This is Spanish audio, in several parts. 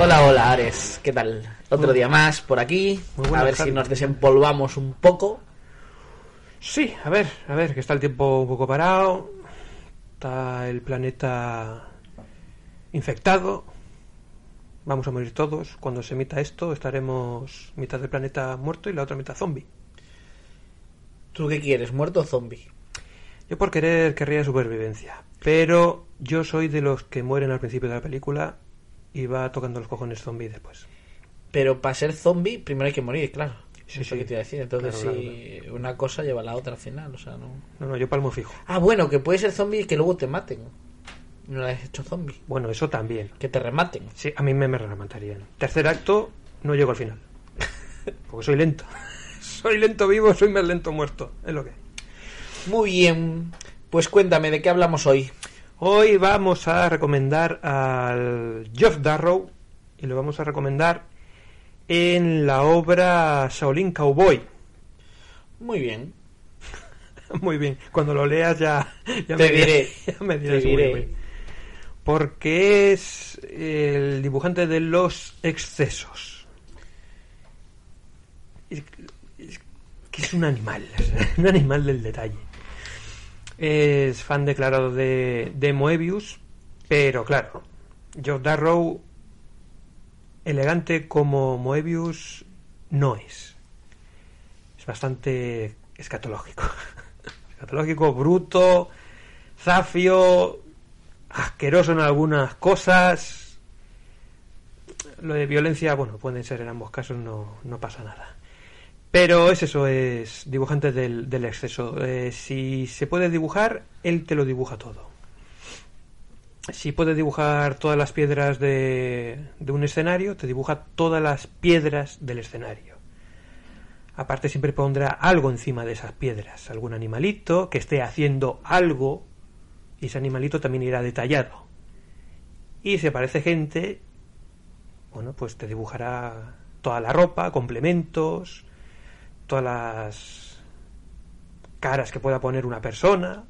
Hola, hola, Ares. ¿Qué tal? Otro día más por aquí. Muy a ver si nos desempolvamos un poco. Sí, a ver, a ver, que está el tiempo un poco parado, está el planeta infectado, vamos a morir todos. Cuando se emita esto estaremos mitad del planeta muerto y la otra mitad zombie. ¿Tú qué quieres, muerto o zombie? Yo por querer querría supervivencia, pero yo soy de los que mueren al principio de la película y va tocando los cojones zombie después. Pero para ser zombie, primero hay que morir, claro. Sí, Eso sí. que te iba a decir. Entonces, Claro, si una cosa lleva a la otra al final, o sea, no. No, no, yo palmo fijo. Ah, bueno, que puede ser zombie y que luego te maten. No la has hecho zombie. Bueno, eso también. Que te rematen. Sí, a mí me, me rematarían. Tercer acto, no llego al final. Porque soy lento. soy lento vivo, soy más lento muerto. Es lo que. Muy bien. Pues cuéntame, ¿de qué hablamos hoy? Hoy vamos a recomendar al Geoff Darrow y lo vamos a recomendar en la obra Shaolin Cowboy. Muy bien. Muy bien, cuando lo leas ya, ya Te me diré, ya me te muy diré. bien. Porque es el dibujante de los excesos. Es, es- que es un animal, un animal del detalle. Es fan declarado de, de Moebius, pero claro, Joe Darrow, elegante como Moebius, no es. Es bastante escatológico. Escatológico, bruto, zafio, asqueroso en algunas cosas. Lo de violencia, bueno, pueden ser en ambos casos, no, no pasa nada. Pero es eso, es dibujante del, exceso. Eh, si se puede dibujar, él te lo dibuja todo. Si puede dibujar todas las piedras de, de un escenario, te dibuja todas las piedras del escenario. Aparte siempre pondrá algo encima de esas piedras, algún animalito que esté haciendo algo y ese animalito también irá detallado. Y si aparece gente, bueno, pues te dibujará toda la ropa, complementos, todas las caras que pueda poner una persona,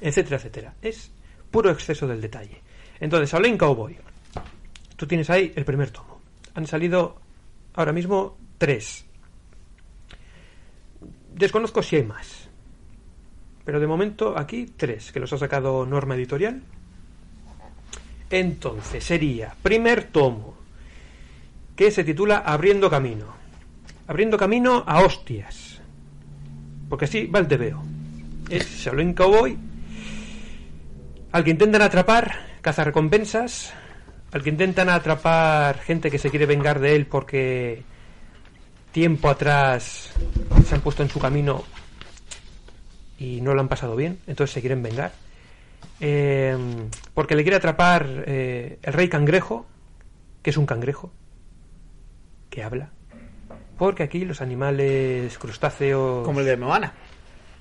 etcétera, etcétera. Es puro exceso del detalle. Entonces, Shaolin Cowboy. Tú tienes ahí el primer tomo. Han salido ahora mismo tres. Desconozco si hay más. Pero de momento aquí tres, que los ha sacado Norma Editorial. Entonces sería primer tomo, que se titula Abriendo Camino. Abriendo Camino a hostias. Porque así va el tebeo. Es Shaolin Cowboy al que intentan atrapar, recompensas al que intentan atrapar gente que se quiere vengar de él porque tiempo atrás se han puesto en su camino y no lo han pasado bien, entonces se quieren vengar. Eh, porque le quiere atrapar eh, el rey cangrejo, que es un cangrejo, que habla. Porque aquí los animales crustáceos... Como el de Moana.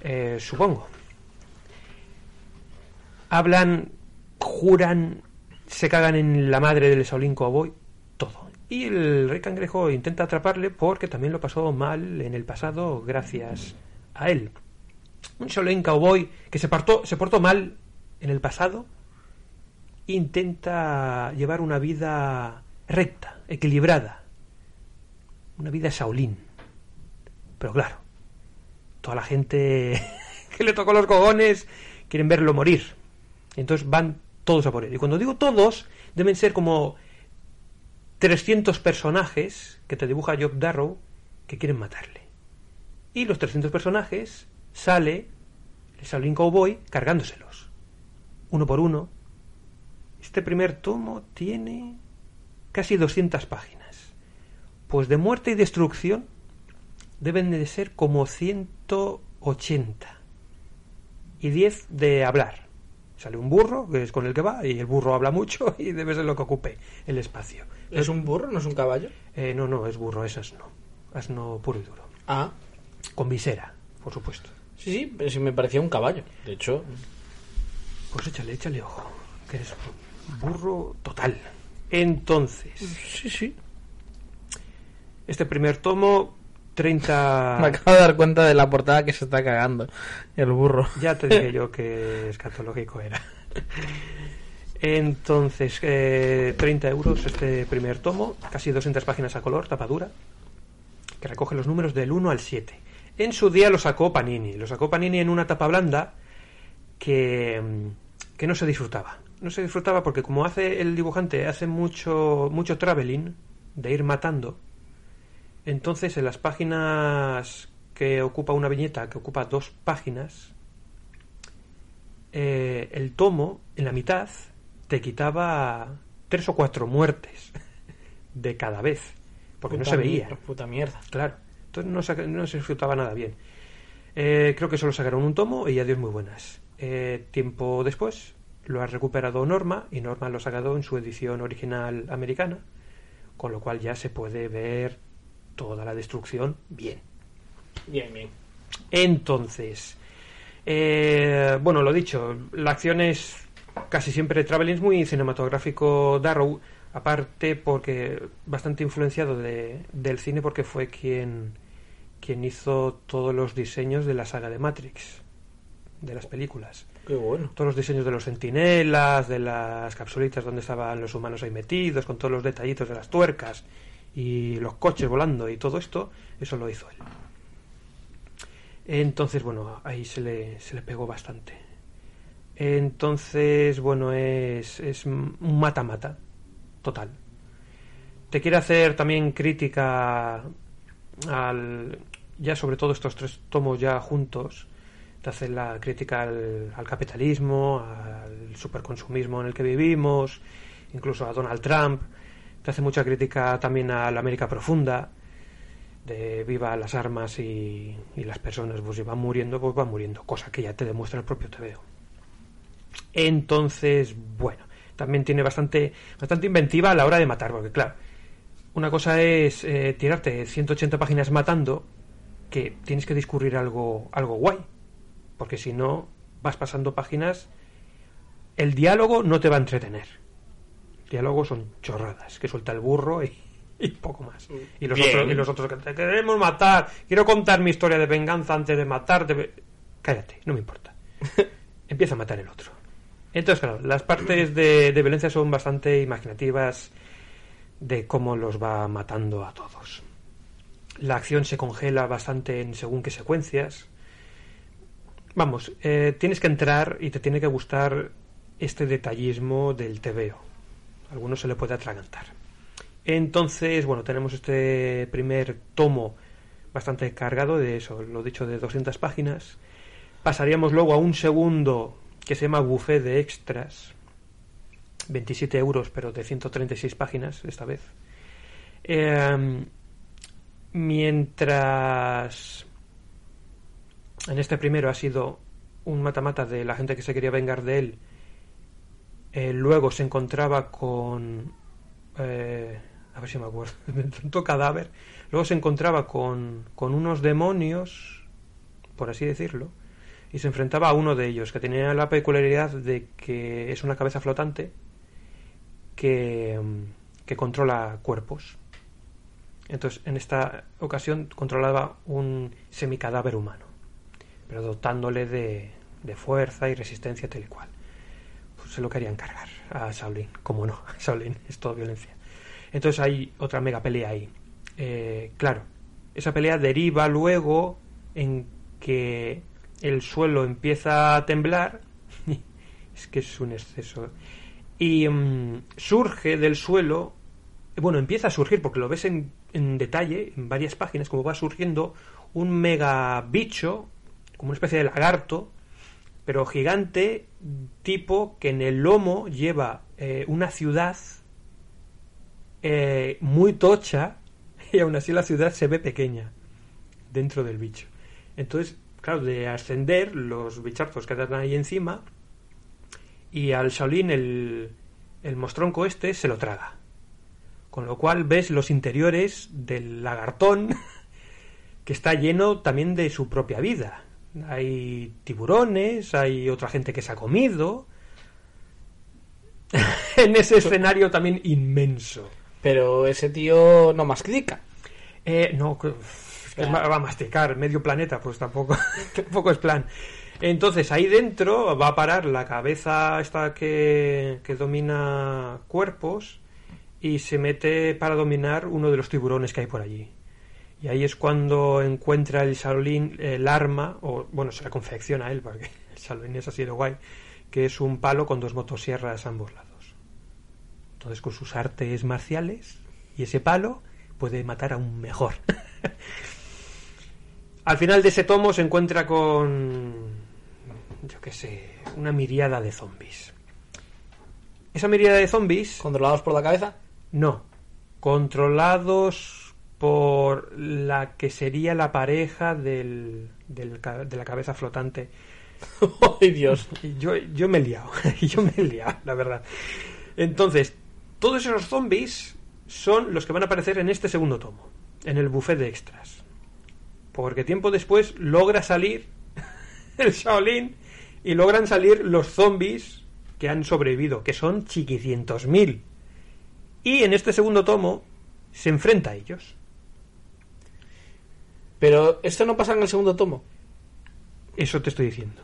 Eh, supongo. Hablan, juran, se cagan en la madre del Shaolin Cowboy, todo. Y el rey cangrejo intenta atraparle porque también lo pasó mal en el pasado gracias a él. Un Shaolin Cowboy que se, partó, se portó mal en el pasado intenta llevar una vida recta, equilibrada. Una vida Shaolin. Pero claro, toda la gente que le tocó los cojones quieren verlo morir. Entonces van todos a por él. Y cuando digo todos, deben ser como 300 personajes que te dibuja Job Darrow que quieren matarle. Y los 300 personajes sale el Shaolin Cowboy cargándoselos. Uno por uno. Este primer tomo tiene casi 200 páginas. Pues de muerte y destrucción deben de ser como 180. y 10 de hablar. Sale un burro, que es con el que va, y el burro habla mucho y debe ser lo que ocupe el espacio. ¿Es un burro, no es un caballo? Eh, no, no, es burro, es asno. Asno puro y duro. Ah, Con visera, por supuesto. sí, sí, pero sí me parecía un caballo. De hecho, Pues échale, échale ojo, que un burro total. Entonces, sí, sí. Este primer tomo, 30... Me acabo de dar cuenta de la portada que se está cagando el burro. Ya te dije yo que escatológico era. Entonces, eh, 30 euros este primer tomo, casi 200 páginas a color, tapadura, que recoge los números del 1 al 7. En su día lo sacó Panini, lo sacó Panini en una tapa blanda que, mm, que no se disfrutaba. No se disfrutaba porque como hace el dibujante, hace mucho, mucho traveling, de ir matando, entonces en las páginas que ocupa una viñeta, que ocupa dos páginas, eh, el tomo, en la mitad, te quitaba tres o cuatro muertes de cada vez, porque no se veía. Puta mierda. Claro, entonces no, se- no se disfrutaba nada bien. Eh, creo que solo sacaron un tomo y adiós muy buenas. Eh, tiempo después lo ha recuperado Norma y Norma lo ha sacado en su edición original americana, con lo cual ya se puede ver toda la destrucción bien. Bien, bien. Entonces, eh, bueno, lo dicho, la acción es casi siempre traveling, es muy cinematográfico Darrow, aparte porque bastante influenciado de- del cine porque fue quien, quien hizo todos los diseños de la saga de Matrix, de las películas. Qué bueno. Todos los diseños de los centinelas, de las capsulitas donde estaban los humanos ahí metidos, con todos los detallitos de las tuercas y los coches volando y todo esto, eso lo hizo él. Entonces, bueno, ahí se le, se le pegó bastante. Entonces, bueno, es, es un mata-mata, total. Te quiere hacer también crítica al. Ya sobre todo estos tres tomos ya juntos, te hace la crítica al, al capitalismo, al superconsumismo en el que vivimos, incluso a Donald Trump. Te hace mucha crítica también a la América profunda, de viva las armas y, y las personas, pues si van muriendo, pues van muriendo, cosa que ya te demuestra el propio TVO. Entonces, bueno, también tiene bastante, bastante inventiva a la hora de matar, porque claro, una cosa es eh, tirarte 180 páginas matando, que tienes que discurrir algo, algo guay, porque si no, vas pasando páginas, el diálogo no te va a entretener. Diálogos son chorradas, que suelta el burro y, y poco más. Y los, Bien. otros, y los otros que te queremos matar, quiero contar mi historia de venganza antes de matarte. Cállate, no me importa. Empieza a matar el otro. Entonces, claro, las partes de, de violencia son bastante imaginativas de cómo los va matando a todos. La acción se congela bastante en según qué secuencias. Vamos, eh, tienes que entrar y te tiene que gustar este detallismo del TVO. Algunos se le puede atragantar. Entonces, bueno, tenemos este primer tomo bastante cargado de eso, lo dicho, de 200 páginas. Pasaríamos luego a un segundo que se llama Buffet de Extras. 27 euros, pero de 136 páginas esta vez. Eh, mientras en este primero ha sido un mata-mata de la gente que se quería vengar de él, eh, luego se encontraba con... eh, a ver si me acuerdo, tanto cadáver. Luego se encontraba con, con unos demonios, por así decirlo, y se enfrentaba a uno de ellos, que tenía la peculiaridad de que es una cabeza flotante que, mm, que controla cuerpos. Entonces, en esta ocasión controlaba un semicadáver humano, pero dotándole de, de fuerza y resistencia tal y cual. Se lo querían cargar a Shaolin, como no, Shaolin es todo violencia. Entonces hay otra mega pelea ahí. Eh, claro, esa pelea deriva luego en que el suelo empieza a temblar. es que es un exceso. Y mm, surge del suelo. Bueno, empieza a surgir porque lo ves en, en detalle, en varias páginas, como va surgiendo un mega bicho, como una especie de lagarto, pero gigante, tipo que en el lomo lleva eh, una ciudad eh, muy tocha y aún así la ciudad se ve pequeña dentro del bicho. Entonces, claro, de ascender los bichazos que están ahí encima y al Shaolin el, el mostronco este se lo traga. Con lo cual ves los interiores del lagartón que está lleno también de su propia vida. Hay tiburones, hay otra gente que se ha comido. en ese escenario también inmenso. Pero ese tío no mastica. Eh, no, Claro. va a masticar medio planeta, pues tampoco, tampoco es plan. Entonces ahí dentro va a parar la cabeza esta que, que domina cuerpos y se mete para dominar uno de los tiburones que hay por allí. Y ahí es cuando encuentra el Shaolin el arma, o bueno, se la confecciona él, porque el Shaolin es así de guay, que es un palo con dos motosierras a ambos lados. Entonces con sus artes marciales y ese palo puede matar aún mejor. Al final de ese tomo se encuentra con, yo qué sé, una miriada de zombies. Esa miriada de zombies, Controlados por la cabeza. no, controlados por la que sería la pareja del, de la cabeza flotante. ¡Ay, Dios! Yo, yo me he liado, yo me he liado, la verdad. Entonces, todos esos zombies son los que van a aparecer en este segundo tomo, en el buffet de extras. Porque tiempo después logra salir el Shaolin y logran salir los zombies que han sobrevivido, que son chiquicientos mil. Y en este segundo tomo se enfrenta a ellos. Pero esto no pasa en el segundo tomo. Eso te estoy diciendo.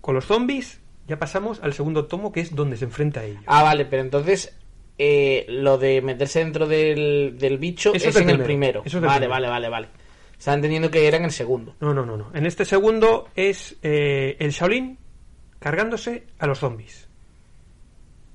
Con los zombies ya pasamos al segundo tomo, que es donde se enfrenta a ellos. Ah, vale, pero entonces eh, lo de meterse dentro del, del bicho Eso es, en el primero. Eso vale, primero. vale, vale, vale. Estaba entendiendo que era en el segundo. No, no, no, no. En este segundo es eh, el Shaolin cargándose a los zombies.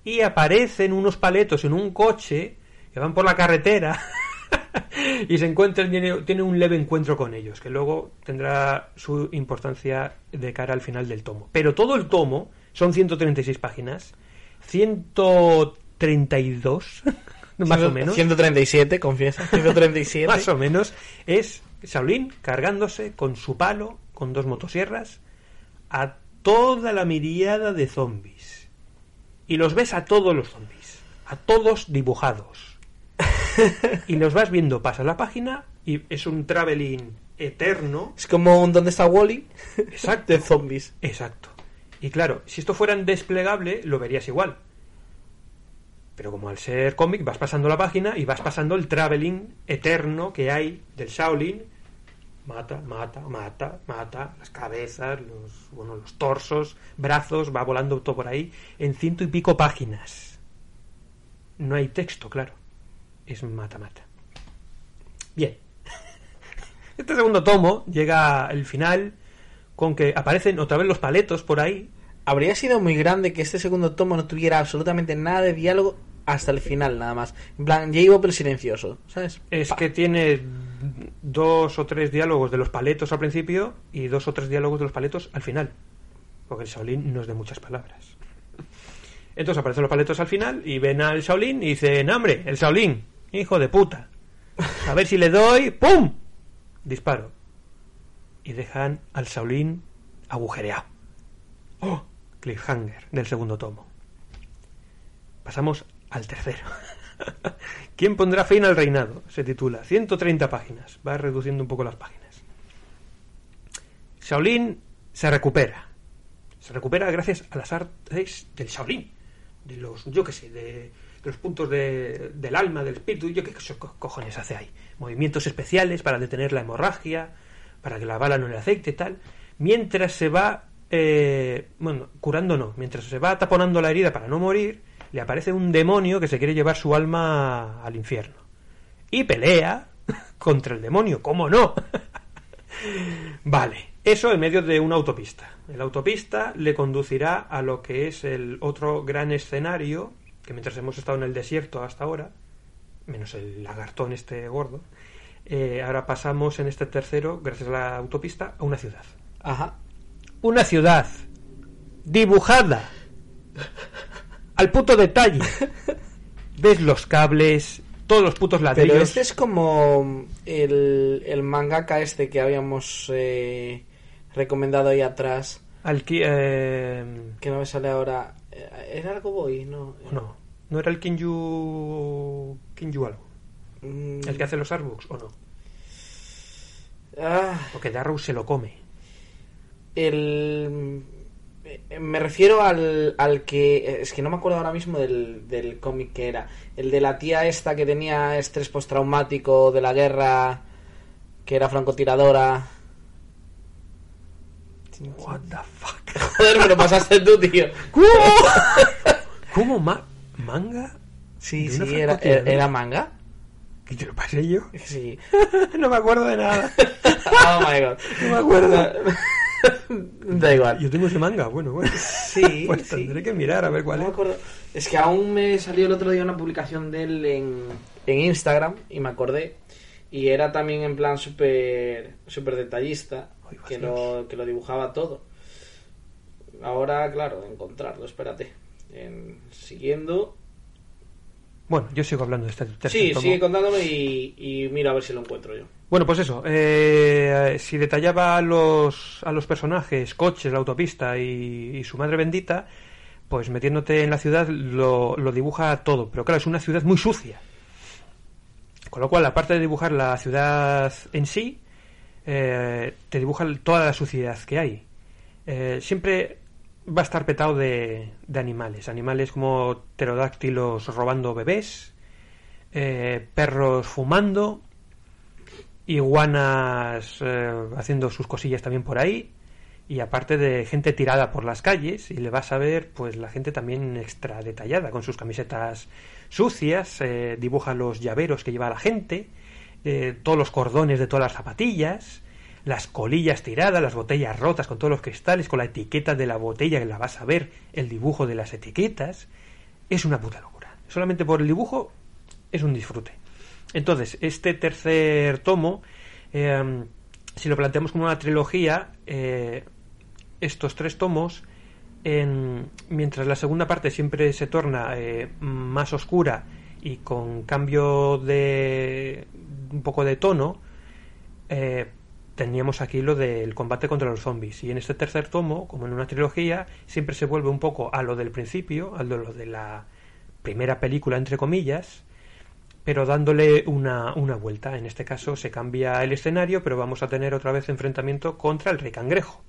Y aparecen unos paletos en un coche que van por la carretera y se encuentran, tiene, tiene un leve encuentro con ellos, que luego tendrá su importancia de cara al final del tomo. Pero todo el tomo son 136 páginas, 132 más o menos. 137, confiesa. 137. Más o menos es Shaolin cargándose con su palo, con dos motosierras, a toda la miriada de zombies. Y los ves a todos los zombies, a todos dibujados. y los vas viendo, pasa la página y es un traveling eterno. Es como un ¿Dónde está Wally? Exacto. de zombies. Exacto. Y claro, si esto fuera en desplegable, lo verías igual. Pero como al ser cómic, vas pasando la página y vas pasando el traveling eterno que hay del Shaolin. Mata, mata, mata, mata, las cabezas, los, bueno, los torsos, brazos, va volando todo por ahí, en ciento y pico páginas. No hay texto, claro. Es mata, mata. Bien. Este segundo tomo llega el final con que aparecen otra vez los paletos por ahí. Habría sido muy grande que este segundo tomo no tuviera absolutamente nada de diálogo hasta el final, nada más. En plan, ya iba pero silencioso, ¿sabes? Es Pa. que tiene dos o tres diálogos de los paletos al principio y dos o tres diálogos de los paletos al final. Porque el Shaolin no es de muchas palabras. Entonces aparecen los paletos al final y ven al Shaolin y dicen, hombre, el Shaolin, hijo de puta. A ver si le doy, ¡pum! Disparo. Y dejan al Shaolin agujereado. ¡Oh! Cliffhanger del segundo tomo. Pasamos al tercero. ¿Quién pondrá fin al reinado? Se titula 130 páginas. Va reduciendo un poco las páginas. Shaolin se recupera. Se recupera gracias a las artes del Shaolin. De los, yo qué sé, de los puntos de- del alma, del espíritu. Yo qué co- co- cojones hace ahí. Movimientos especiales para detener la hemorragia, para que la bala no le afecte, tal. Mientras se va, eh, bueno, curando no, mientras se va taponando la herida para no morir, le aparece un demonio que se quiere llevar su alma al infierno. Y pelea contra el demonio, ¿cómo no? Vale, eso en medio de una autopista. La autopista le conducirá a lo que es el otro gran escenario, que mientras hemos estado en el desierto hasta ahora, menos el lagartón este gordo, eh, ahora pasamos en este tercero, gracias a la autopista, a una ciudad. Ajá. Una ciudad dibujada al puto detalle. Ves los cables, todos los putos ladrillos. Pero este es como el, el mangaka este que habíamos eh, recomendado ahí atrás. Alki, eh, Que no me sale ahora. Eh, ¿Era algo boy? No. no, no era el Kinju Kinju algo. Mm, El que hace los artbooks o no. ah, O que Darrow se lo come. el. eh, Me refiero al, al que. Es que no me acuerdo ahora mismo del, del cómic que era. El de la tía esta que tenía estrés postraumático de la guerra. Que era francotiradora. What the fuck. Joder, me lo pasaste tú, tío. ¿Cómo ma- manga? Sí, ¿De una sí, era, francotiradora? era manga. ¿Que te lo pasé yo? Sí. no me acuerdo de nada. Oh my god. No me acuerdo. Da igual. Yo tengo ese manga, bueno, bueno. Sí, Pues sí. tendré que mirar a ver cuál No me acuerdo. Es que aún me salió el otro día una publicación de él en, en Instagram y me acordé. Y era también en plan súper súper detallista, que lo, que lo dibujaba todo. Ahora, claro, encontrarlo, espérate. En- siguiendo. Bueno, yo sigo hablando de este tercer Sí, tomo. sigue contándome y, y mira a ver si lo encuentro yo. Bueno, pues eso. eh, si detallaba a los, a los personajes, coches, la autopista y, y su madre bendita, pues metiéndote en la ciudad lo, lo dibuja todo. Pero claro, es una ciudad muy sucia. Con lo cual, aparte de dibujar la ciudad en sí, eh, te dibuja toda la suciedad que hay. Eh, siempre va a estar petado de, de animales. Animales como pterodáctilos robando bebés, eh, perros fumando, iguanas haciendo sus cosillas también por ahí y aparte de gente tirada por las calles y le vas a ver pues la gente también extra detallada con sus camisetas sucias dibuja los llaveros que lleva la gente eh, todos los cordones de todas las zapatillas las colillas tiradas las botellas rotas con todos los cristales con la etiqueta de la botella que la vas a ver el dibujo de las etiquetas es una puta locura. Solamente por el dibujo es un disfrute. Entonces, este tercer tomo, eh, si lo planteamos como una trilogía, eh, estos tres tomos, en- mientras la segunda parte siempre se torna eh, más oscura y con cambio de un poco de tono, eh, teníamos aquí lo del combate contra los zombies. Y en este tercer tomo, como en una trilogía, siempre se vuelve un poco a lo del principio, a lo de la primera película, entre comillas, pero dándole una, una vuelta. En este caso se cambia el escenario, pero vamos a tener otra vez enfrentamiento contra el rey cangrejo,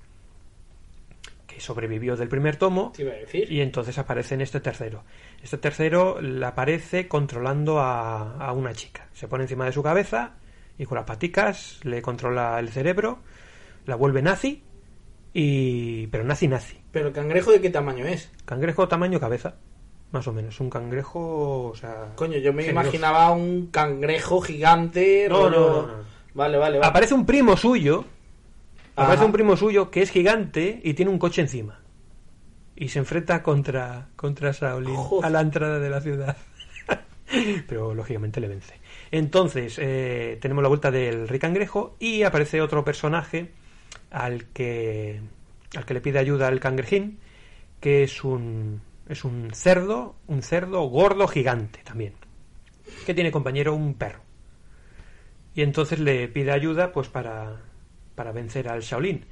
que sobrevivió del primer tomo Te iba a decir. y entonces aparece en este tercero. Este tercero la aparece controlando a, a una chica. Se pone encima de su cabeza y con las paticas le controla el cerebro, la vuelve nazi, y pero nazi nazi. Pero el cangrejo de qué tamaño es? Cangrejo tamaño cabeza, más o menos. Un cangrejo, o sea... Coño, yo me generoso. imaginaba un cangrejo gigante. No, rollo- no, no, no. Vale, vale, vale. Aparece un primo suyo. Aparece un primo suyo que es gigante y tiene un coche encima. Y se enfrenta contra, contra Shaolin Joder. a la entrada de la ciudad. Pero lógicamente le vence. Entonces, eh, tenemos la vuelta del rey cangrejo y aparece otro personaje al que, al que le pide ayuda al cangrejín, que es un, es un cerdo, un cerdo gordo gigante también, que tiene compañero un perro. Y entonces le pide ayuda pues para, para vencer al Shaolin.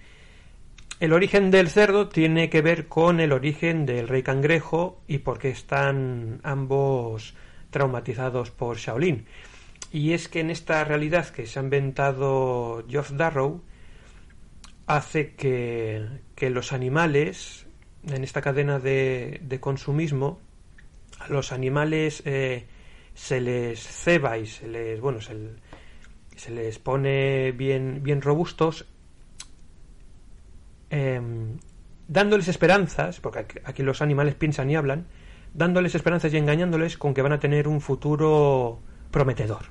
El origen del cerdo tiene que ver con el origen del rey cangrejo y porque están ambos traumatizados por Shaolin. Y es que en esta realidad que se ha inventado Geoff Darrow hace que, que los animales, en esta cadena de, de consumismo, a los animales eh, se les ceba y se les, bueno, se, se les pone bien, bien robustos, em, dándoles esperanzas, porque aquí los animales piensan y hablan, dándoles esperanzas y engañándoles con que van a tener un futuro prometedor.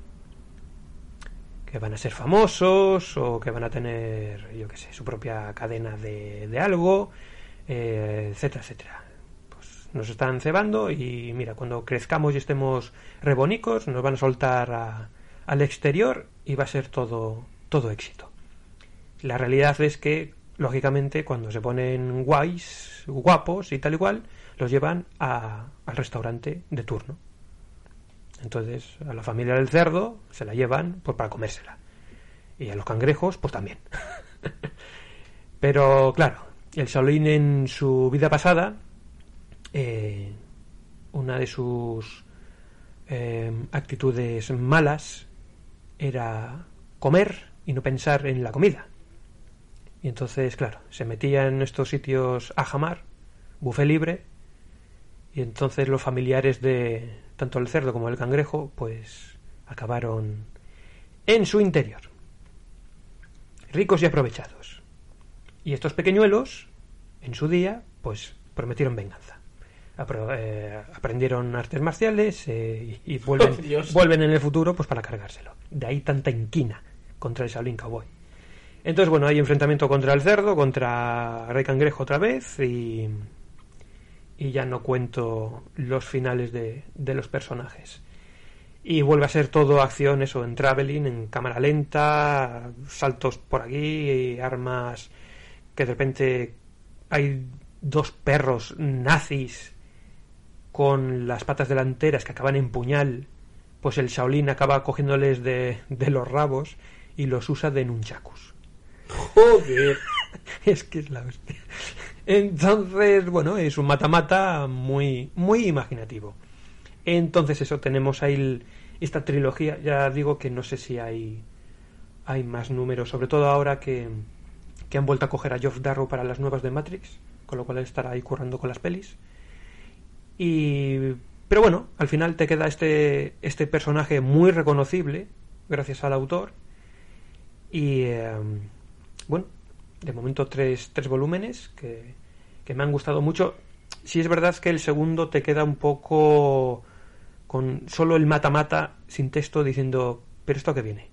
Que van a ser famosos o que van a tener, yo qué sé, su propia cadena de, de algo, eh, etcétera, etcétera. Pues nos están cebando y mira, cuando crezcamos y estemos rebonicos, nos van a soltar a- al exterior y va a ser todo, todo éxito. La realidad es que, lógicamente, cuando se ponen guays, guapos y tal igual, los llevan a- al restaurante de turno. Entonces, a la familia del cerdo se la llevan pues, para comérsela. Y a los cangrejos, pues también. Pero claro, el Shaolin en su vida pasada, eh, una de sus eh, actitudes malas era comer y no pensar en la comida. Y entonces, claro, se metía en estos sitios a jamar, buffet libre, y entonces los familiares de tanto el cerdo como el cangrejo, pues acabaron en su interior, ricos y aprovechados. Y estos pequeñuelos, en su día, pues prometieron venganza. Eh, aprendieron artes marciales eh, y, y vuelven, Oh, vuelven en el futuro pues para cargárselo. De ahí tanta inquina contra el Shaolin Cowboy. Entonces, bueno, hay enfrentamiento contra el cerdo, contra Rey Cangrejo otra vez y, y ya no cuento los finales de, de los personajes. Y vuelve a ser todo acción, eso, en traveling, en cámara lenta, saltos por aquí, armas que de repente hay dos perros nazis con las patas delanteras que acaban en puñal, pues el Shaolin acaba cogiéndoles de, de los rabos y los usa de nunchakus. Joder. Es que es la hostia. Entonces, bueno, es un mata-mata muy, muy imaginativo. Entonces, eso, tenemos ahí el- esta trilogía. Ya digo que no sé si hay, hay más números, sobre todo ahora que, que han vuelto a coger a Geoff Darrow para las nuevas de Matrix, con lo cual él estará ahí currando con las pelis. Y, pero bueno, al final te queda este, este personaje muy reconocible, gracias al autor. Y eh, bueno, de momento tres, tres volúmenes que, que me han gustado mucho. Si es verdad que el segundo te queda un poco con solo el mata-mata sin texto diciendo, pero esto que viene.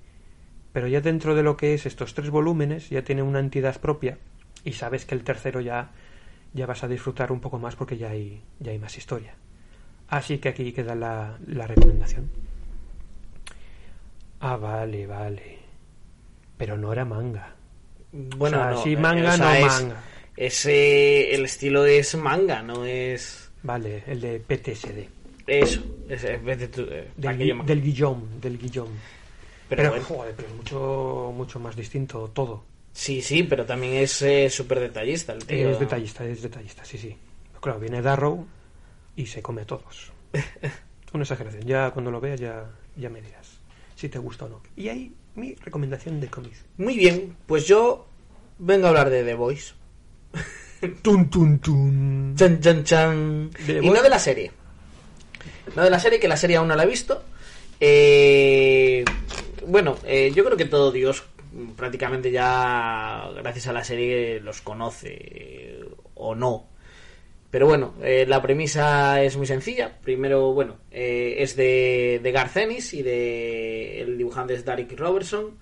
Pero ya dentro de lo que es estos tres volúmenes ya tiene una entidad propia y sabes que el tercero ya, ya vas a disfrutar un poco más porque ya hay, ya hay más historia. Así que aquí queda la, la recomendación. Ah, vale, vale. Pero no era manga. Bueno, O sea, no, sí, eh, manga, o sea, no es- manga. es, eh, el estilo es manga, no es Vale, el de PTSD. eso. Es, es- vete tú, eh, Del, del Guillaume, del Guillaume. pero Pero, bueno, joder, pero es mucho, mucho más distinto todo. Sí, sí, pero también es eh, súper detallista el tío. Es detallista, es detallista, sí, sí. Pero claro, viene Darrow y se come a todos. Una exageración. Ya cuando lo veas ya, ya me dirás si te gusta o no. Y ahí mi recomendación de cómics. Muy bien, pues yo vengo a hablar de The Voice. Tun, tun, tun. Chan, chan, chan. The y no de la serie. No de la serie, que la serie aún no la he visto. Eh, bueno, eh, yo creo que todo Dios prácticamente ya, gracias a la serie, los conoce. o no. Pero bueno, eh, la premisa es muy sencilla. Primero, bueno, eh, es de, de Garth Ennis y de el dibujante es Derek Robertson.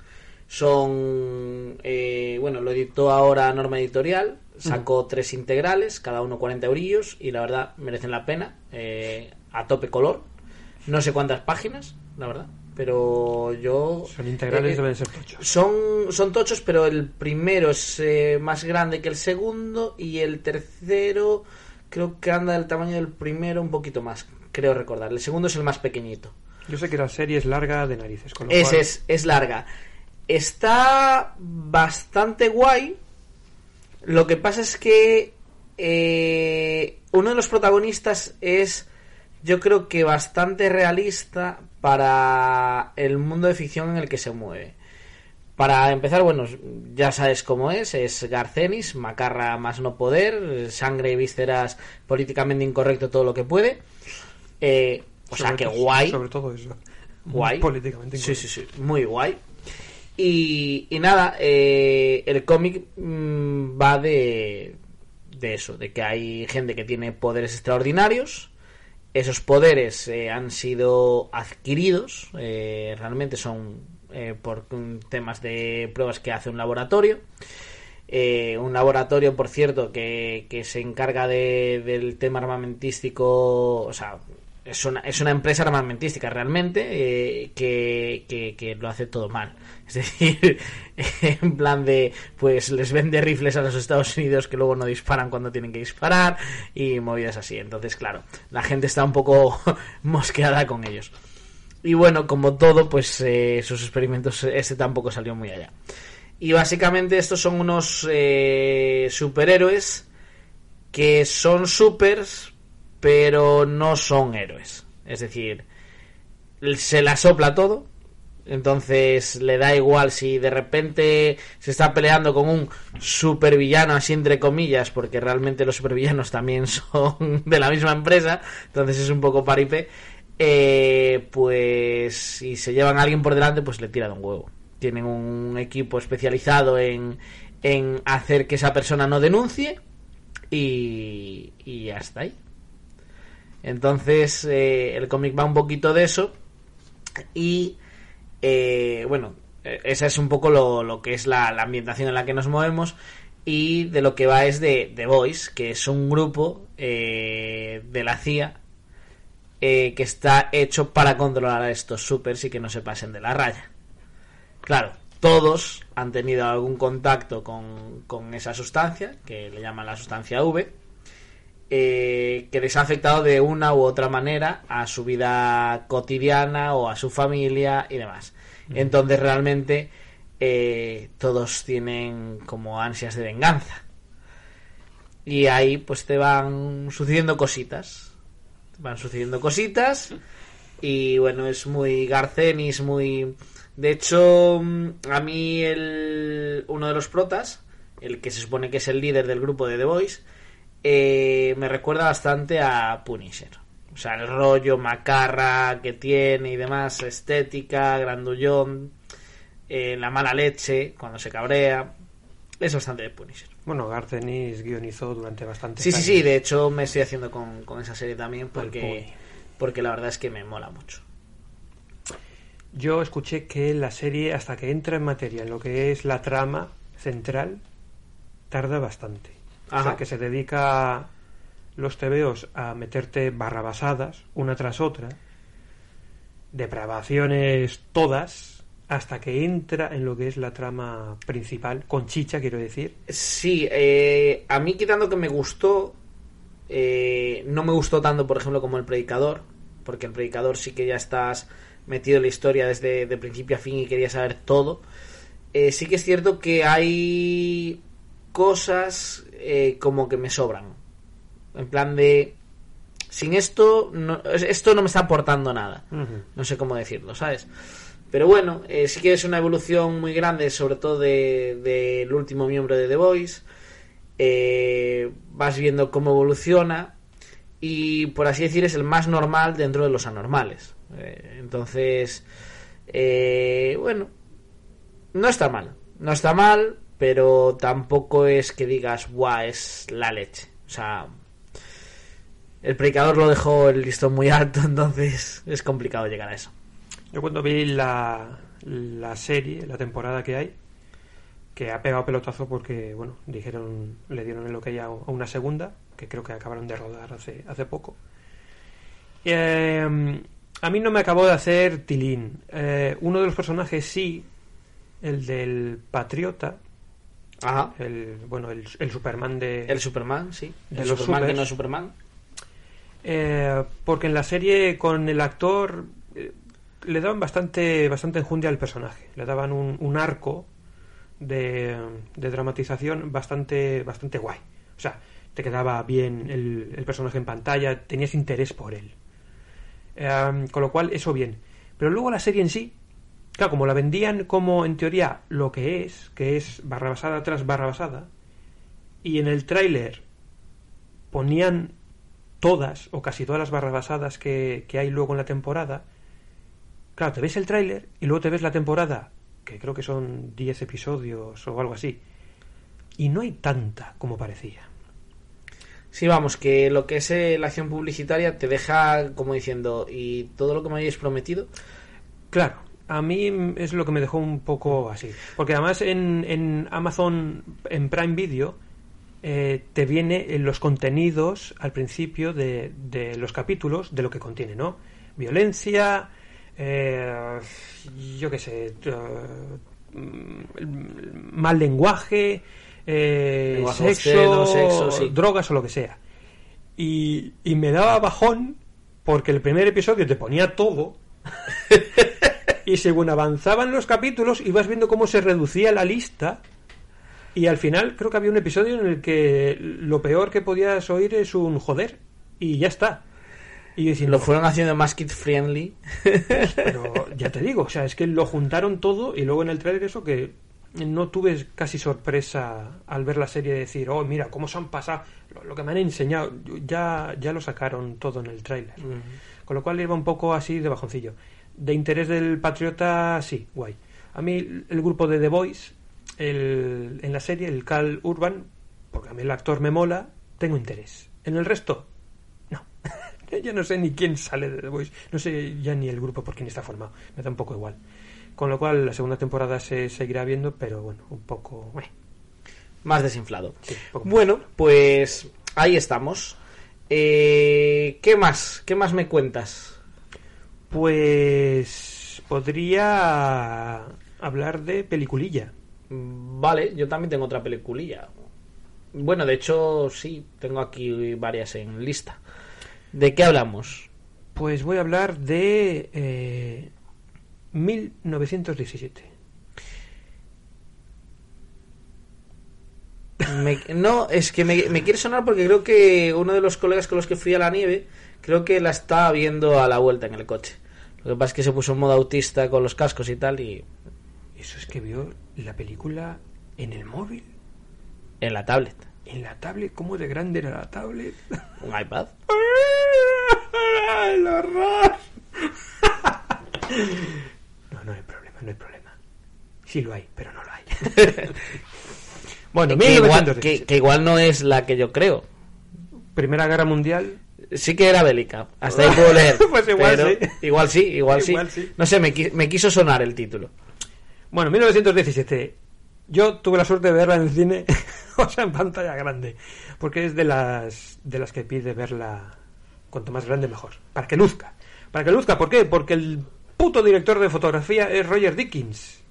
Son, eh, bueno, lo editó ahora Norma Editorial. Sacó tres integrales, cada uno 40 eurillos y la verdad merecen la pena. eh, a tope color. No sé cuántas páginas, la verdad. Pero yo... Son integrales, eh, deben ser tochos. son, son tochos, pero el primero es eh, más grande que el segundo y el tercero creo que anda del tamaño del primero un poquito más, creo recordar. El segundo es el más pequeñito. Yo sé que la serie es larga de narices. Con lo Es, cual- es, es larga. Está bastante guay. Lo que pasa es que eh, uno de los protagonistas es, yo creo que bastante realista para el mundo de ficción en el que se mueve. Para empezar, bueno, ya sabes cómo es, es Garcenis, macarra más no poder, sangre y vísceras políticamente incorrecto todo lo que puede. Eh, o sea, que guay Sobre todo eso. guay. Políticamente Sí, incorrecto. sí, sí, muy guay. Y, y nada, eh, el cómic mm, va de, de eso, de que hay gente que tiene poderes extraordinarios. Esos poderes eh, han sido adquiridos, eh, realmente son eh, por temas de pruebas que hace un laboratorio. Eh, un laboratorio, por cierto, que, que se encarga de- del tema armamentístico, o sea, es una, es una empresa armamentística realmente eh, que, que- lo hace todo mal. Es decir, en plan de, pues les vende rifles a los Estados Unidos que luego no disparan cuando tienen que disparar y movidas así. Entonces, claro, la gente está un poco mosqueada con ellos. Y bueno, como todo, pues eh, sus experimentos, este tampoco salió muy allá. Y básicamente estos son unos eh, superhéroes que son supers, pero no son héroes. Es decir, se la sopla todo. Entonces le da igual si de repente se está peleando con un supervillano, así entre comillas, porque realmente los supervillanos también son de la misma empresa. Entonces es un poco paripe. Eh, pues si se llevan a alguien por delante, pues le tiran un huevo. Tienen un equipo especializado en, en hacer que esa persona no denuncie y, y ya está ahí. Entonces eh, el cómic va un poquito de eso y eh, bueno, e, esa es un poco lo, que es la, ambientación en la que nos movemos y de lo que va es de The Voice, que es un grupo eh, de la CIA que está hecho para controlar a estos supers y que no se pasen de la raya. Claro, todos han tenido algún contacto con, con esa sustancia, que le llaman la sustancia V, eh, que les ha afectado de una u otra manera a su vida cotidiana o a su familia y demás. Entonces realmente eh, todos tienen como ansias de venganza. Y ahí pues te van sucediendo cositas. Van sucediendo cositas. Y bueno, es muy Garcenis, muy... De hecho, a mí el... uno de los protas, el que se supone que es el líder del grupo de The Voice, eh, me recuerda bastante a Punisher. O sea, el rollo macarra que tiene y demás, estética, grandullón, eh, la mala leche cuando se cabrea. Es bastante de Punisher. Bueno, Garcenis guionizó durante bastante Sí, sí, sí. De hecho, me estoy haciendo con, esa serie también porque, porque la verdad es que me mola mucho. Yo escuché que la serie, hasta que entra en materia en lo que es la trama central, tarda bastante. O sea, que se dedica los tebeos a meterte barrabasadas una tras otra, depravaciones todas, hasta que entra en lo que es la trama principal, con chicha, quiero decir. Sí, eh, a mí quitando que me gustó, eh, no me gustó tanto, por ejemplo, como el predicador, porque el predicador sí que ya estás metido en la historia desde de principio a fin y quería saber todo. Eh, sí que es cierto que hay cosas eh, como que me sobran. En plan de... Sin esto, no, esto no me está aportando nada. No sé cómo decirlo, ¿sabes? Pero bueno, eh, sí que es una evolución muy grande, sobre todo del de, último miembro de The Voice. Eh, vas viendo cómo evoluciona y, por así decir, es el más normal dentro de los anormales. entonces, bueno, no está mal. No está mal, pero tampoco es que digas, guau, es la leche. O sea, el predicador lo dejó el listón muy alto, entonces es complicado llegar a eso. Yo cuando vi la, la serie, la temporada que hay, que ha pegado pelotazo porque, bueno, dijeron, le dieron el ok a una segunda, que creo que acabaron de rodar hace, hace poco. Eh, a mí no me acabó de hacer tilín. Eh, uno de los personajes sí, el del patriota, Ajá. El, bueno, el, Superman de. El Superman, sí. El Superman que no es Superman. Eh, porque en la serie con el actor eh, le daban bastante, bastante enjundia al personaje. Le daban un, arco de, de, dramatización bastante, bastante guay. O sea, te quedaba bien el, el personaje en pantalla, tenías interés por él. Eh, con lo cual, eso bien. Pero luego la serie en sí Claro, como la vendían como en teoría lo que es, que es barra basada tras barra basada, y en el tráiler ponían todas o casi todas las barras basadas que, que hay luego en la temporada, claro, te ves el tráiler y luego te ves la temporada, que creo que son 10 episodios o algo así, y no hay tanta como parecía. Sí, vamos, que lo que es eh, la acción publicitaria te deja como diciendo, ¿y todo lo que me habéis prometido? Claro, a mí es lo que me dejó un poco así. Porque además en, en Amazon, en Prime Video, eh, te viene en los contenidos al principio de, de, los capítulos de lo que contiene, ¿no? Violencia, eh, yo qué sé, uh, mal lenguaje, eh, sexo, drogas o lo que sea. Y, y me daba bajón porque el primer episodio te ponía todo Y según avanzaban los capítulos, ibas viendo cómo se reducía la lista. Y al final creo que había un episodio en el que lo peor que podías oír es un joder. Y ya está. Y diciendo, Lo fueron haciendo más kid friendly. pero ya te digo, o sea, es que lo juntaron todo y luego en el trailer eso que no tuve casi sorpresa al ver la serie de decir, oh, mira, cómo se han pasado, lo, lo que me han enseñado, ya, ya lo sacaron todo en el tráiler. Con lo cual iba un poco así de bajoncillo. De interés del Patriota, sí, guay. A mí el grupo de The Voice, el, en la serie, el Cal Urban, porque a mí el actor me mola, tengo interés. En el resto, no. Yo no sé ni quién sale de The Voice, no sé ya ni el grupo por quién está formado, me da un poco igual. Con lo cual la segunda temporada se seguirá viendo, pero bueno, un poco... eh, Más desinflado. sí, Bueno, pues ahí estamos. Eh, ¿Qué más? ¿Qué más me cuentas? Pues podría hablar de peliculilla. Vale, yo también tengo otra peliculilla. Bueno, de hecho, sí, tengo aquí varias en lista. ¿De qué hablamos? Pues voy a hablar de eh, 1917. Me- no, es que me, me quiere sonar porque creo que uno de los colegas con los que fui a la nieve, creo que la estaba viendo a la vuelta en el coche. Lo que pasa es que se puso en modo autista con los cascos y tal, y Eso es que vio la película en el móvil, en la tablet. en la tablet. ¿Cómo de grande era la tablet? Un iPad. ¡El horror! No, no hay problema, no hay problema. Sí lo hay, pero no lo hay. bueno, Que igual, 1917. que, que igual no es la que yo creo. Primera Guerra Mundial. Sí que era bélica. Hasta ahí puedo leer. Pues igual pero sí. Igual sí, igual, sí. Igual sí. No sé, me, me quiso sonar el título. Bueno, 1917. Yo tuve la suerte de verla en el cine, o sea, en pantalla grande, porque es de las de las que pide verla cuanto más grande mejor, para que luzca. Para que luzca, ¿por qué? Porque el puto director de fotografía es Roger Dickens.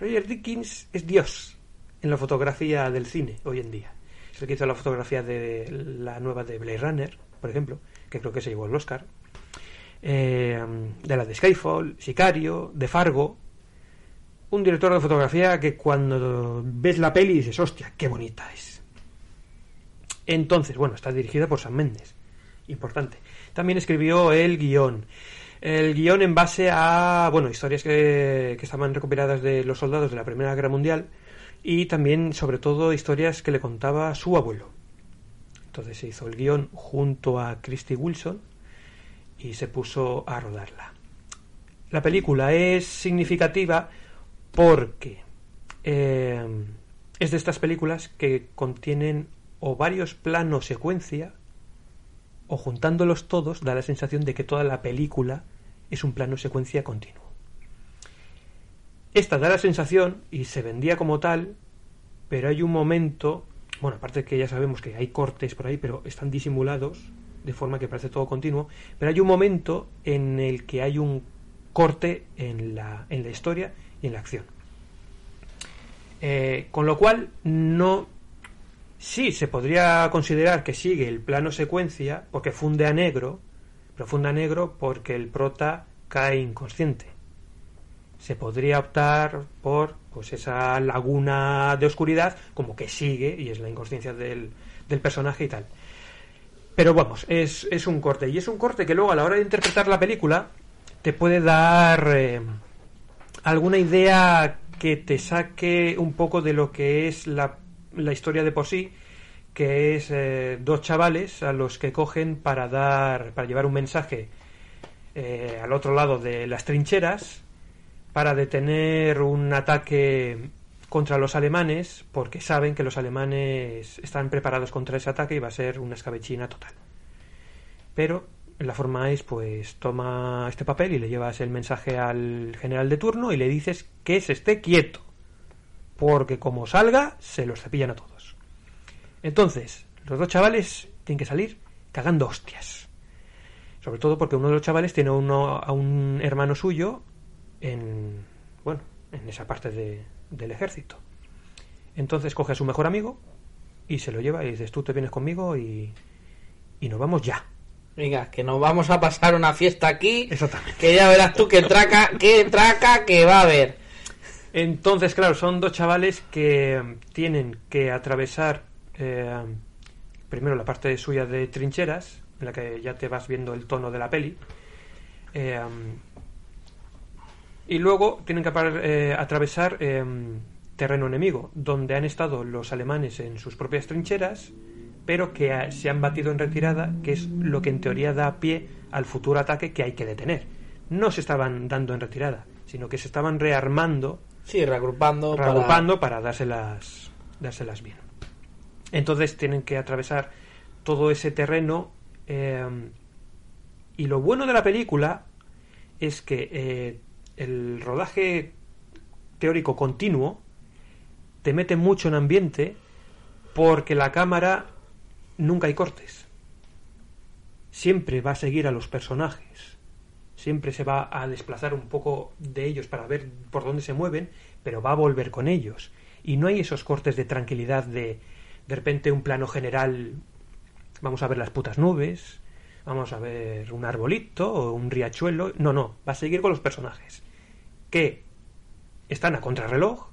Roger Dickens es Dios en la fotografía del cine hoy en día. Es el que hizo la fotografía de la nueva de Blade Runner, por ejemplo, que creo que se llevó el Oscar. Eh, de la de Skyfall, Sicario, de Fargo, un director de fotografía que cuando ves la peli dices, hostia, qué bonita es. Entonces, bueno, está dirigida por Sam Mendes. Importante. También escribió el guion. El guion en base a, bueno, historias que, que estaban recopiladas de los soldados de la Primera Guerra Mundial y también, sobre todo, historias que le contaba su abuelo. Entonces se hizo el guion junto a Christy Wilson y se puso a rodarla. La película es significativa porque eh, es de estas películas que contienen o varios planos secuencia o juntándolos todos da la sensación de que toda la película es un plano secuencia continuo. Esta da la sensación y se vendía como tal, pero hay un momento, bueno, aparte que ya sabemos que hay cortes por ahí, pero están disimulados de forma que parece todo continuo, pero hay un momento en el que hay un corte en la, en la historia y en la acción. Eh, con lo cual, no. Sí, se podría considerar que sigue el plano secuencia porque funde a negro, pero funde a negro porque el prota cae inconsciente. Se podría optar por pues esa laguna de oscuridad como que sigue y es la inconsciencia del, del personaje y tal. Pero vamos, es, es un corte. Y es un corte que luego a la hora de interpretar la película te puede dar eh, alguna idea que te saque un poco de lo que es la, la historia de por sí, que es eh, dos chavales a los que cogen para dar, para llevar un mensaje eh, al otro lado de las trincheras para detener un ataque contra los alemanes, porque saben que los alemanes están preparados contra ese ataque y va a ser una escabechina total. Pero la forma es, pues, toma este papel y le llevas el mensaje al general de turno y le dices que se esté quieto, porque como salga, se los cepillan a todos. Entonces, los dos chavales tienen que salir cagando hostias. Sobre todo porque uno de los chavales tiene uno, a un hermano suyo en, bueno, en esa parte de, del ejército. Entonces coge a su mejor amigo y se lo lleva y dices, tú te vienes conmigo y, y nos vamos ya. Venga, que nos vamos a pasar una fiesta aquí. Exactamente. Que ya verás tú qué traca, qué traca que va a haber. Entonces, claro, son dos chavales que tienen que atravesar eh, primero la parte suya de trincheras, en la que ya te vas viendo el tono de la peli. eh, y luego tienen que eh, atravesar eh, terreno enemigo, donde han estado los alemanes en sus propias trincheras, pero que se han batido en retirada, que es lo que en teoría da pie al futuro ataque que hay que detener. No se estaban dando en retirada, sino que se estaban rearmando Sí, reagrupando. para- reagrupando para, dárselas, dárselas bien. Entonces tienen que atravesar todo ese terreno eh, y lo bueno de la película es que eh, el rodaje teórico continuo te mete mucho en ambiente porque la cámara nunca hay cortes. Siempre va a seguir a los personajes. Siempre se va a desplazar un poco de ellos para ver por dónde se mueven, pero va a volver con ellos. Y no hay esos cortes de tranquilidad de de repente un plano general, vamos a ver las putas nubes, vamos a ver un arbolito o un riachuelo. No, no, va a seguir con los personajes. Que están a contrarreloj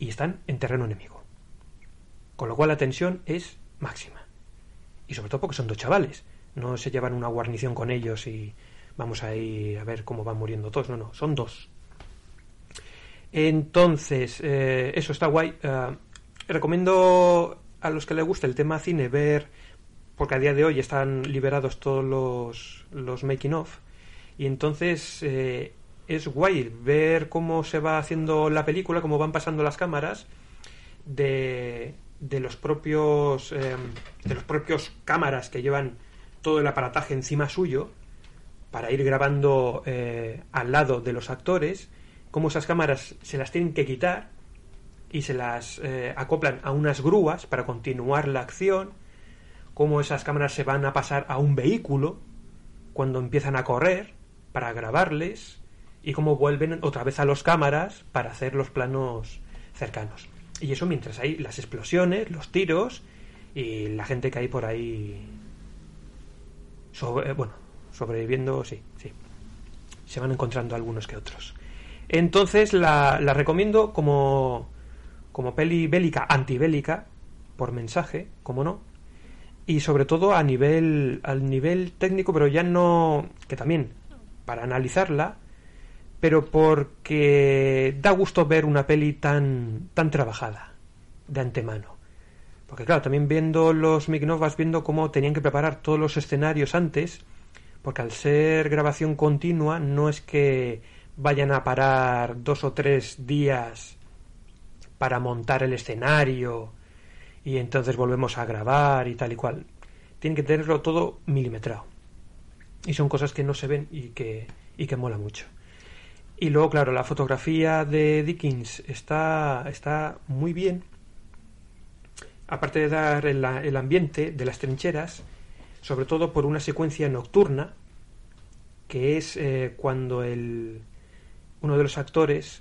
y están en terreno enemigo. Con lo cual la tensión es máxima. Y sobre todo porque son dos chavales. No se llevan una guarnición con ellos y vamos a ir a ver cómo van muriendo todos. No, no, son dos. Entonces, eh, eso está guay. Eh, recomiendo a los que les guste el tema cine ver, porque a día de hoy están liberados todos los, los making of. Y entonces eh, es guay ver cómo se va haciendo la película, cómo van pasando las cámaras de, de los propios eh, de los propios cámaras que llevan todo el aparataje encima suyo para ir grabando eh, al lado de los actores cómo esas cámaras se las tienen que quitar y se las eh, acoplan a unas grúas para continuar la acción cómo esas cámaras se van a pasar a un vehículo cuando empiezan a correr para grabarles y cómo vuelven otra vez a los cámaras para hacer los planos cercanos. Y eso mientras hay las explosiones, los tiros y la gente que hay por ahí sobre, bueno, sobreviviendo, sí, sí. Se van encontrando algunos que otros. Entonces la, la recomiendo como, como peli bélica, antibélica, por mensaje, como no, y sobre todo a nivel, al nivel técnico, pero ya no, que también, para analizarla, pero porque da gusto ver una peli tan, tan trabajada, de antemano. Porque claro, también viendo los making of vas viendo cómo tenían que preparar todos los escenarios antes, porque al ser grabación continua no es que vayan a parar dos o tres días para montar el escenario y entonces volvemos a grabar y tal y cual. Tienen que tenerlo todo milimetrado. Y son cosas que no se ven y que, y que mola mucho. Y luego, claro, la fotografía de Dickens está, está muy bien. Aparte de dar el, el ambiente de las trincheras, sobre todo por una secuencia nocturna, que es eh, cuando el, uno de los actores,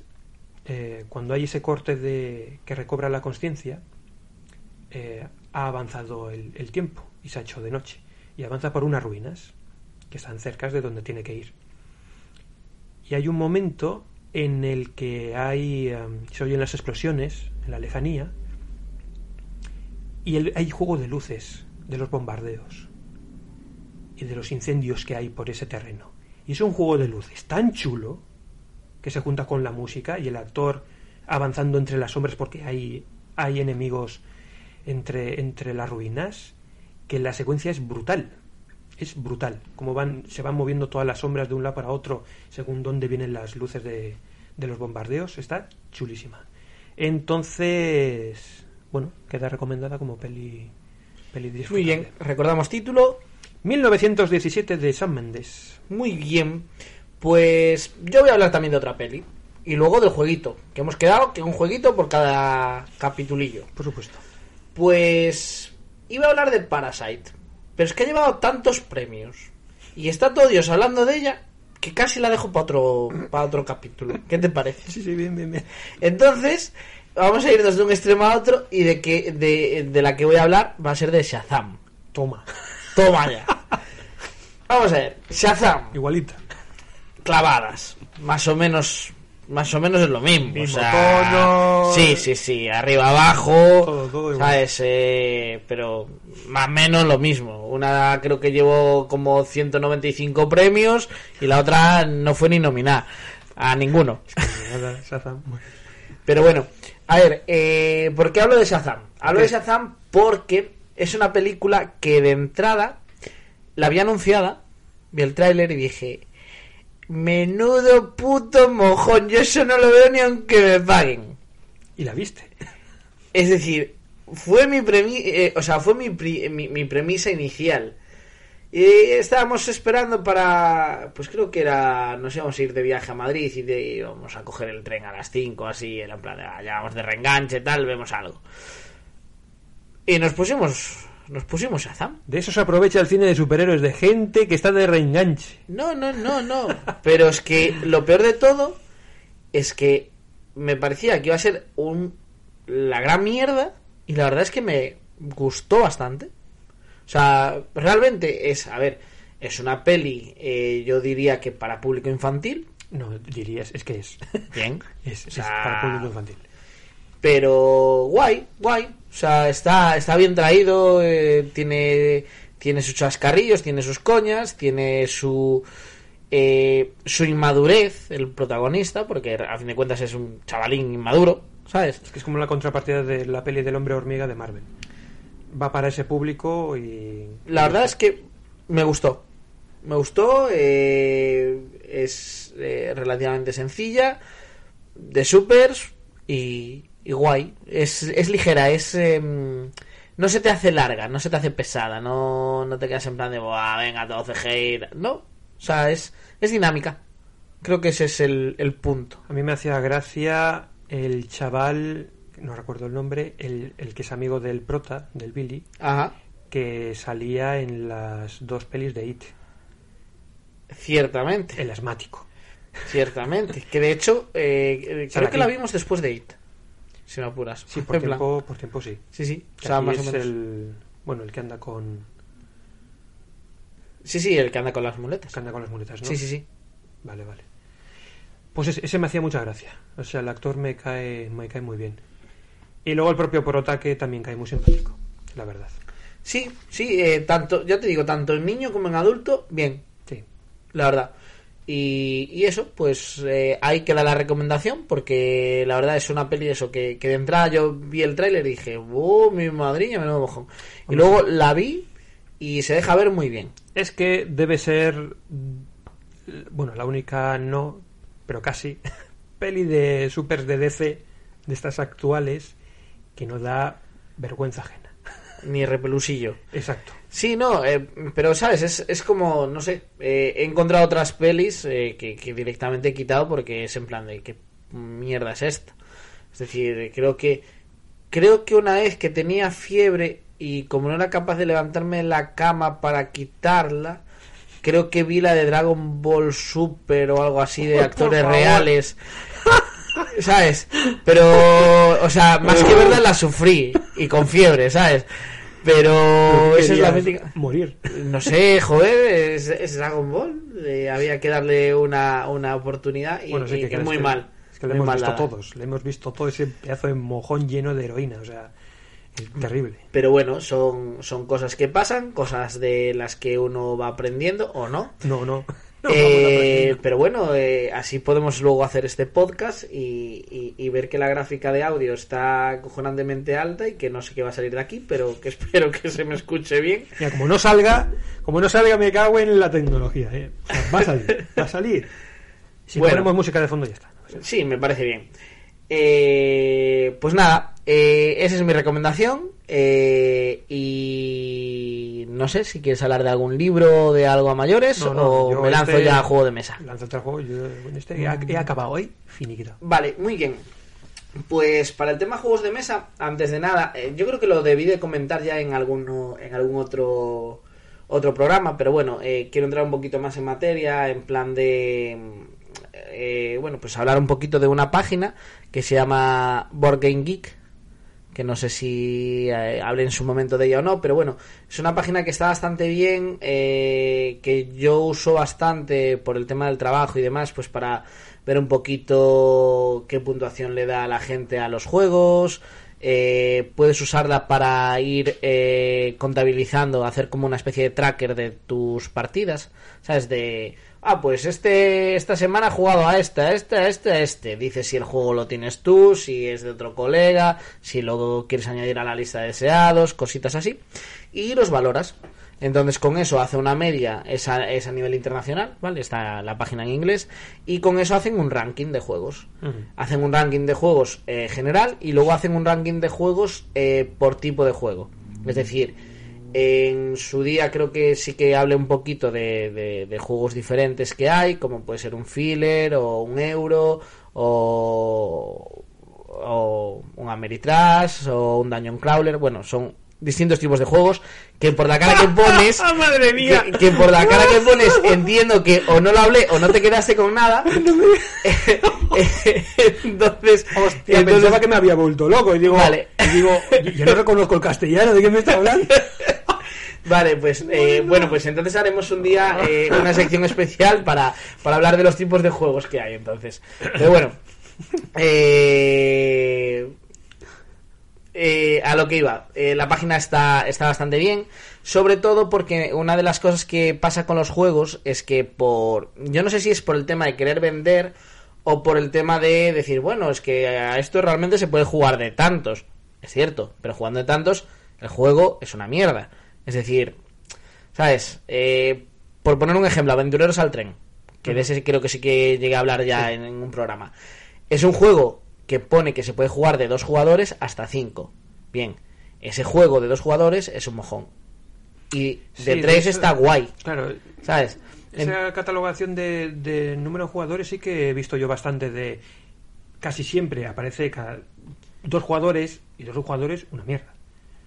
eh, cuando hay ese corte de que recobra la conciencia, eh, ha avanzado el, el, tiempo y se ha hecho de noche. Y avanza por unas ruinas que están cerca de donde tiene que ir. Y hay un momento en el que hay um, se oyen las explosiones en la lejanía y hay juego de luces de los bombardeos y de los incendios que hay por ese terreno. Y es un juego de luces tan chulo que se junta con la música y el actor avanzando entre las sombras porque hay, hay enemigos entre, entre las ruinas, que la secuencia es brutal. Es brutal. Como van, se van moviendo todas las sombras de un lado para otro según dónde vienen las luces de, de los bombardeos. Está chulísima. Entonces, bueno, queda recomendada como peli, peli Muy bien, recordamos título. 1917 de Sam Mendes. Muy bien. Pues yo voy a hablar también de otra peli. Y luego del jueguito. Que hemos quedado que un jueguito por cada capitulillo. Por supuesto. Pues iba a hablar de Parasite. Pero es que ha llevado tantos premios. Y está todo Dios hablando de ella. Que casi la dejo para otro, para otro capítulo. ¿Qué te parece? Sí, sí, bien, bien, bien. Entonces, vamos a irnos de un extremo a otro. Y de, que, de, de la que voy a hablar va a ser de Shazam. Toma. Toma ya. Vamos a ver, Shazam, Igualita. clavadas, más o menos, más o menos es lo mismo. Mismo o sea, tono. Sí, sí, sí, arriba abajo, Todo, todo igual. sabes, Eh, pero más o menos lo mismo. Una creo que llevó como 195 premios y la otra no fue ni nominada a ninguno. Pero bueno, a ver, eh, ¿por qué hablo de Shazam? Hablo de Shazam porque es una película que de entrada la había anunciada, vi el tráiler y dije, menudo puto mojón, yo eso no lo veo ni aunque me paguen. Y la viste. Es decir, fue mi premi eh, o sea, fue mi, pri- mi, mi premisa inicial. Y estábamos esperando para, pues creo que era, nos íbamos a ir de viaje a Madrid y de, íbamos a coger el tren a las 5, así, era en plan, ah, ya vamos de reenganche, tal, vemos algo. Y nos pusimos, nos pusimos Shazam. De eso se aprovecha el cine de superhéroes, de gente que está de reenganche. No, no, no, no. Pero es que lo peor de todo es que me parecía que iba a ser un la gran mierda y la verdad es que me gustó bastante. O sea, realmente es, a ver, es una peli, eh, yo diría que para público infantil. No, dirías, es que es. Bien. Es, O es para público infantil. pero guay, guay. O sea, está, está bien traído, eh, tiene, tiene sus chascarrillos, tiene sus coñas, tiene su, eh, su inmadurez, el protagonista, porque a fin de cuentas es un chavalín inmaduro, ¿sabes? Es que es como la contrapartida de la peli del hombre hormiga de Marvel. Va para ese público y. La verdad es que me gustó. Me gustó, eh, es eh, relativamente sencilla, de supers y, y guay. Es, es ligera, es... em, no se te hace larga, no se te hace pesada, no, no te quedas en plan de, Buah, venga, todo CGI. No, o sea, es, es dinámica. Creo que ese es el, el punto. A mí me hacía gracia el chaval, no recuerdo el nombre, el, el que es amigo del prota, del Billy, Ajá, que salía en las dos pelis de It, ciertamente. el asmático. Ciertamente. Que de hecho, eh, creo que la vimos después de It. Si me apuras. Sí, por En plan- tiempo, por tiempo sí. Sí, sí. O sea, o es menos. el. Bueno, el que anda con. Sí, sí, el que anda con las muletas. que anda con las muletas, ¿no? Sí, sí, sí. Vale, vale. Pues ese, ese me hacía mucha gracia. O sea, el actor me cae, me cae muy bien. Y luego el propio Prota que también cae muy simpático, la verdad. Sí, sí, eh, tanto, ya te digo, tanto en niño como en adulto, bien, Sí. la verdad. Y, y eso, pues eh, hay que dar la recomendación porque la verdad es una peli de eso que, que de entrada yo vi el tráiler y dije, ¡oh, mi madriña, menudo mojón! Y luego la vi y se deja ver muy bien. Es que debe ser. Bueno, la única no, pero casi. Peli de supers de DC, de estas actuales, que no da vergüenza ajena. Ni repelusillo. Exacto. Sí, no, eh, pero sabes, es, es como, no sé, eh, he encontrado otras pelis eh, que, que directamente he quitado porque es en plan de qué mierda es esta. Es decir, creo que creo que una vez que tenía fiebre y como no era capaz de levantarme de la cama para quitarla, creo que vi la de Dragon Ball Super o algo así de actores reales. ¿Sabes? Pero, o sea, más que verla la sufrí y con fiebre, ¿sabes? Pero esa es la mítica. Morir. No sé, joder, es, es Dragon Ball. Eh, había que darle una, una oportunidad y, Bueno, sí y- que muy que- mal. Es que muy hemos visto dada. todos. Le hemos visto todo ese pedazo de mojón lleno de heroína. O sea, es terrible. Pero bueno, son, son cosas que pasan, cosas de las que uno va aprendiendo o no. No, no. Eh, pero bueno, eh, así podemos luego hacer este podcast y, y- y ver que la gráfica de audio está acojonantemente alta y que no sé qué va a salir de aquí, pero que espero que se me escuche bien. Mira, como no salga, como no salga, me cago en la tecnología. ¿eh? O sea, va a salir, va a salir. Si Bueno. ponemos música de fondo, ya está. Sí, me parece bien. Eh, pues nada, esa es mi recomendación. Eh, y no sé si quieres hablar de algún libro, de algo a mayores, No, no, o me lanzo este- ya a juego de mesa. El juego, yo este he, he acabado hoy, finiquito. Vale, muy bien. Pues para el tema juegos de mesa, antes de nada, eh, yo creo que lo debí de comentar ya en alguno, en algún otro otro programa, pero bueno, eh, quiero entrar un poquito más en materia, en plan de eh, bueno, pues hablar un poquito de una página que se llama Board Game Geek, que no sé si eh, hablé en su momento de ella o no, pero bueno, es una página que está bastante bien, eh, que yo uso bastante por el tema del trabajo y demás, pues para ver un poquito qué puntuación le da a la gente a los juegos. Eh, puedes usarla para ir eh, contabilizando, hacer como una especie de tracker de tus partidas, ¿sabes? De, ah, pues este esta semana he jugado a esta, a esta, a este, a este. Dices si el juego lo tienes tú, si es de otro colega, si lo quieres añadir a la lista de deseados, cositas así. Y los valoras. Entonces con eso hace una media, es a, es a nivel internacional, ¿vale? Está la página en inglés. Y con eso hacen un ranking de juegos. Hacen un ranking de juegos eh, general y luego hacen un ranking de juegos eh, por tipo de juego. Es decir, en su día creo que sí que hablé un poquito de, de- de juegos diferentes que hay, como puede ser un filler o un euro o, o un Ameritrash o un Dungeon Crawler. Bueno, son distintos tipos de juegos que por la cara que pones ¡Ah, madre mía! que, que por la cara que pones entiendo que o no lo hablé o no te quedaste con nada entonces Hostia, entonces- pensaba que me había vuelto loco. Y digo, Vale. y digo yo, yo no reconozco el castellano, ¿de qué me está hablando? Vale, pues eh, bueno, pues entonces haremos un día eh, una sección especial para, para hablar de los tipos de juegos que hay entonces. Pero bueno, eh, eh, a lo que iba, eh, la página está, está bastante bien, sobre todo porque una de las cosas que pasa con los juegos es que por, yo no sé si es por el tema de querer vender o por el tema de decir, bueno, es que a esto realmente se puede jugar de tantos, es cierto, pero jugando de tantos el juego es una mierda. Es decir, ¿sabes? Eh, por poner un ejemplo, Aventureros al Tren, que de ese creo que sí que llegué a hablar ya en, en un programa. Es un juego que pone que se puede jugar de dos jugadores hasta cinco. Bien, ese juego de dos jugadores es un mojón. Y de Sí, tres está guay, Claro, ¿sabes? En- esa catalogación de, de número de jugadores sí que he visto yo bastante de... Casi siempre aparece cada dos jugadores y dos jugadores una mierda.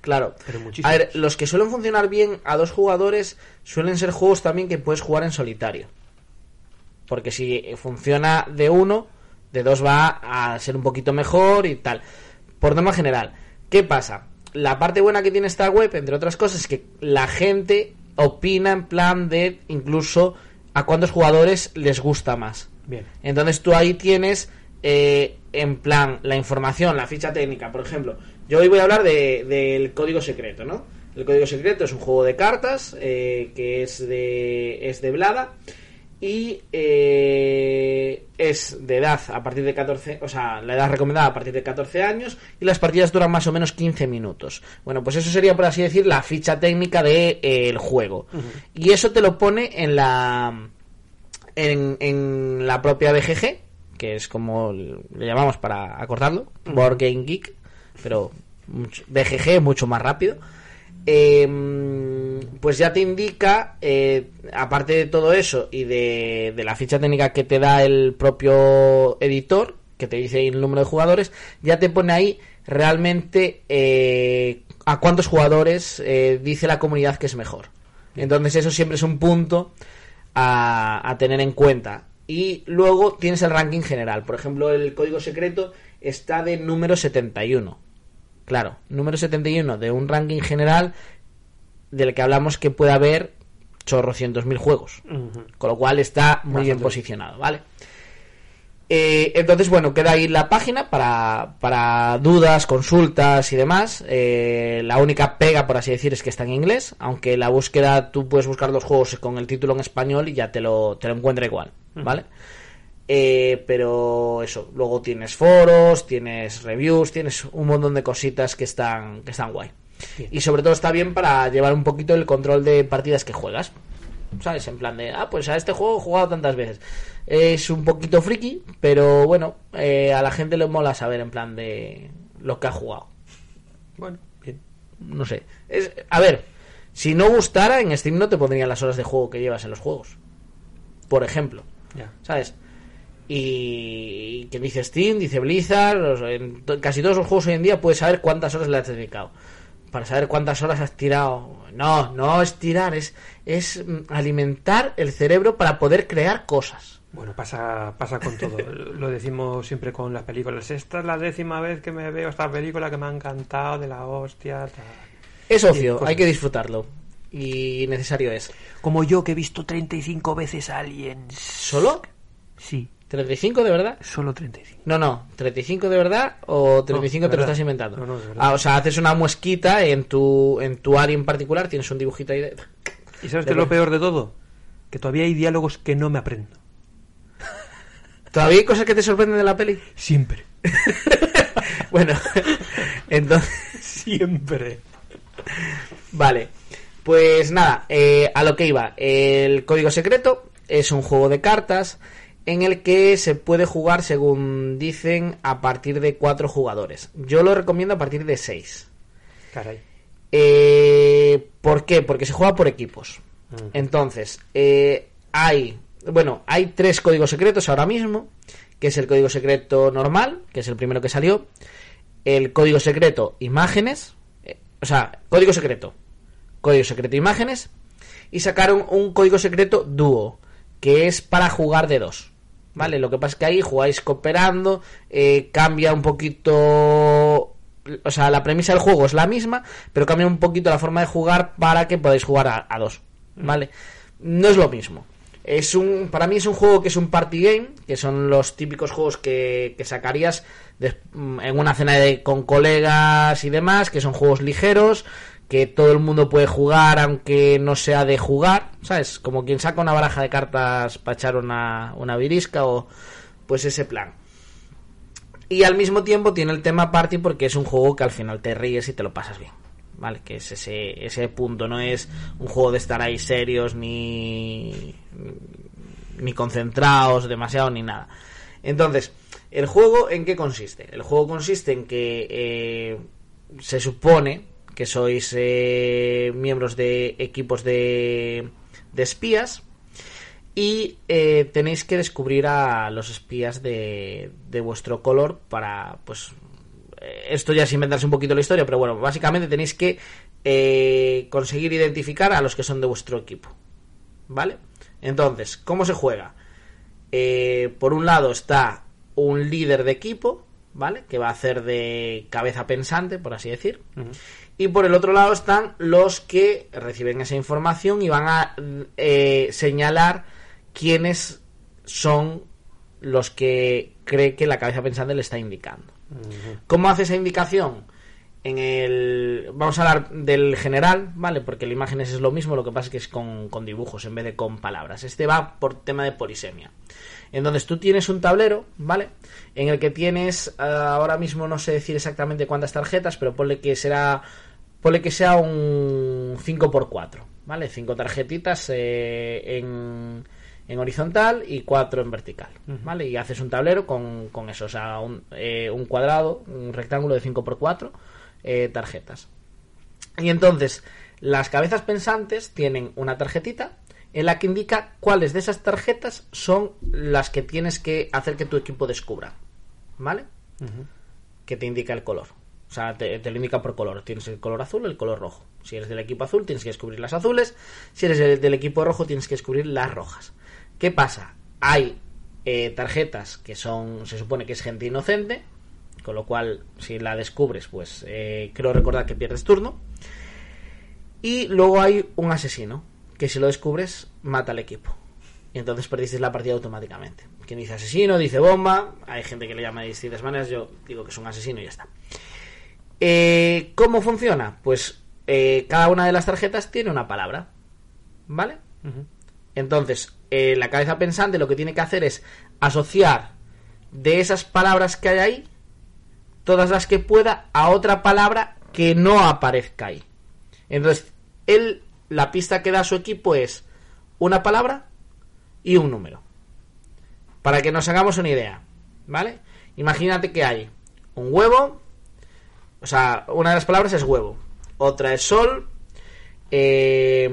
Claro. Pero muchísimos. A ver, los que suelen funcionar bien a dos jugadores suelen ser juegos también que puedes jugar en solitario. Porque si funciona de uno, de dos va a ser un poquito mejor y tal. Por norma general, ¿qué pasa? La parte buena que tiene esta web, entre otras cosas, es que la gente opina en plan de incluso a cuántos jugadores les gusta más. Bien. Entonces tú ahí tienes eh, en plan la información, la ficha técnica, por ejemplo. Yo hoy voy a hablar de- del código secreto, ¿no? El código secreto es un juego de cartas eh, que es de, es de Blada y eh, es de edad a partir de 14, o sea, la edad recomendada a partir de 14 años y las partidas duran más o menos 15 minutos. Bueno, pues eso sería, por así decir, la ficha técnica del de, eh, el juego. Y eso te lo pone en la en, en la propia BGG, que es como le llamamos para acordarlo, Board Game Geek, pero BGG mucho más rápido. eh, pues ya te indica, eh, aparte de todo eso y de, de la ficha técnica que te da el propio editor, que te dice el número de jugadores, ya te pone ahí realmente eh, a cuántos jugadores eh, dice la comunidad que es mejor. Entonces eso siempre es un punto a, a tener en cuenta. Y luego tienes el ranking general. Por ejemplo, el código secreto está de número 71. Claro, número 71 de un ranking general del que hablamos que puede haber chorrocientos mil juegos. Con lo cual está muy bien posicionado, ¿vale? Eh, entonces, bueno, queda ahí la página para, para dudas, consultas y demás. Eh, la única pega, por así decir, es que está en inglés, aunque la búsqueda tú puedes buscar los juegos con el título en español y ya te lo, te lo encuentra igual, ¿vale? Eh, pero eso, luego tienes foros, tienes reviews, tienes un montón de cositas que están, que están guay. Bien. Y sobre todo está bien para llevar un poquito el control de partidas que juegas. ¿Sabes? En plan de, ah, pues a este juego he jugado tantas veces. Es un poquito friki, pero bueno, eh, a la gente le mola saber en plan de lo que ha jugado. Bueno, bien. No sé. Es, a ver, si no gustara, en Steam no te pondrían las horas de juego que llevas en los juegos. Por ejemplo. Ya. ¿sabes? Y que dice Steam, dice Blizzard, en casi todos los juegos hoy en día puedes saber cuántas horas le has dedicado. Para saber cuántas horas has tirado. No, no es tirar, es, es mm, alimentar el cerebro para poder crear cosas. Bueno, pasa, pasa con todo. Lo decimos siempre con las películas. Esta es la décima vez que me veo esta película que me ha encantado, de la hostia. tal. Es ocio, hay que disfrutarlo. Y necesario es. Como yo que he visto 35 veces Aliens. ¿Solo? Sí, ¿35 de verdad? solo 35. No, no, 35 de verdad o 35 de te lo estás inventando. No, no, de verdad. ah, o sea, haces una muesquita en tu en tu área en particular, tienes un dibujito ahí de... ¿Y sabes De qué es lo peor de todo? Que todavía hay diálogos que no me aprendo. ¿Todavía hay cosas que te sorprenden de la peli? Siempre. Bueno, entonces... Siempre. Vale, pues nada, eh, a lo que iba. El código secreto es un juego de cartas en el que se puede jugar, según dicen, a partir de cuatro jugadores. Yo lo recomiendo a partir de seis. Caray. Eh, ¿Por qué? Porque se juega por equipos. Ujú. Entonces, eh, hay, bueno, hay tres códigos secretos ahora mismo, que es el código secreto normal, que es el primero que salió, el código secreto imágenes, eh, o sea, código secreto, código secreto imágenes, y sacaron un código secreto dúo, que es para jugar de dos. ¿Vale? Lo que pasa es que ahí jugáis cooperando, eh, cambia un poquito o sea, la premisa del juego es la misma, pero cambia un poquito la forma de jugar para que podáis jugar a, a dos, ¿vale? No es lo mismo. Es un, para mí es un juego que es un party game, que son los típicos juegos que, que sacarías en una cena de- con colegas y demás, que son juegos ligeros, que todo el mundo puede jugar aunque no sea de jugar, ¿sabes? Como quien saca una baraja de cartas para echar una, una virisca o pues ese plan. Y al mismo tiempo tiene el tema party porque es un juego que al final te ríes y te lo pasas bien. ¿Vale? Que es ese, ese punto, no es un juego de estar ahí serios ni, ni concentrados demasiado ni nada. Entonces, ¿el juego en qué consiste? El juego consiste en que eh, se supone que sois eh, miembros de equipos de, de espías y eh, tenéis que descubrir a los espías de, vuestro color para, pues, eh, esto ya es inventarse un poquito la historia, pero bueno, básicamente tenéis que conseguir identificar a los que son de vuestro equipo, ¿vale? Entonces, ¿cómo se juega? Por un lado está un líder de equipo, ¿vale? Que va a hacer de cabeza pensante, por así decir. Y por el otro lado están los que reciben esa información y van a eh, señalar quiénes son los que cree que la cabeza pensante le está indicando. ¿Cómo hace esa indicación? En el. Vamos a hablar del general, ¿vale? Porque la imágenes es lo mismo, lo que pasa es que es con, con dibujos en vez de con palabras. Este va por tema de polisemia. Entonces tú tienes un tablero, ¿vale? En el que tienes. eh, ahora mismo no sé decir exactamente cuántas tarjetas, pero ponle que será. Ponle que sea un 5x4, ¿vale? Cinco tarjetitas eh, en, en horizontal y cuatro en vertical, ¿vale? Y haces un tablero con, con eso, o sea, un, eh, un cuadrado, un rectángulo de 5x4 eh, tarjetas. Y entonces, las cabezas pensantes tienen una tarjetita en la que indica cuáles de esas tarjetas son las que tienes que hacer que tu equipo descubra, ¿vale? Que te indica el color. O sea, te, te lo indica por color. Tienes el color azul, el color rojo. Si eres del equipo azul, tienes que descubrir las azules. Si eres del, del equipo rojo, tienes que descubrir las rojas. ¿Qué pasa? Hay eh, tarjetas que son, se supone que es gente inocente, con lo cual, si la descubres, pues eh, creo recordar que pierdes turno. Y luego hay un asesino, que si lo descubres, mata al equipo. Y entonces perdiste la partida automáticamente. Quien dice asesino, dice bomba. Hay gente que le llama de distintas maneras. Yo digo que es un asesino y ya está. Eh, ¿Cómo funciona? Pues eh, cada una de las tarjetas tiene una palabra. ¿Vale? Entonces, eh, la cabeza pensante lo que tiene que hacer es asociar de esas palabras que hay ahí, todas las que pueda, a otra palabra que no aparezca ahí. Entonces, él, la pista que da su equipo es una palabra y un número. Para que nos hagamos una idea, ¿vale? Imagínate que hay un huevo, o sea, una de las palabras es huevo, otra es sol, eh,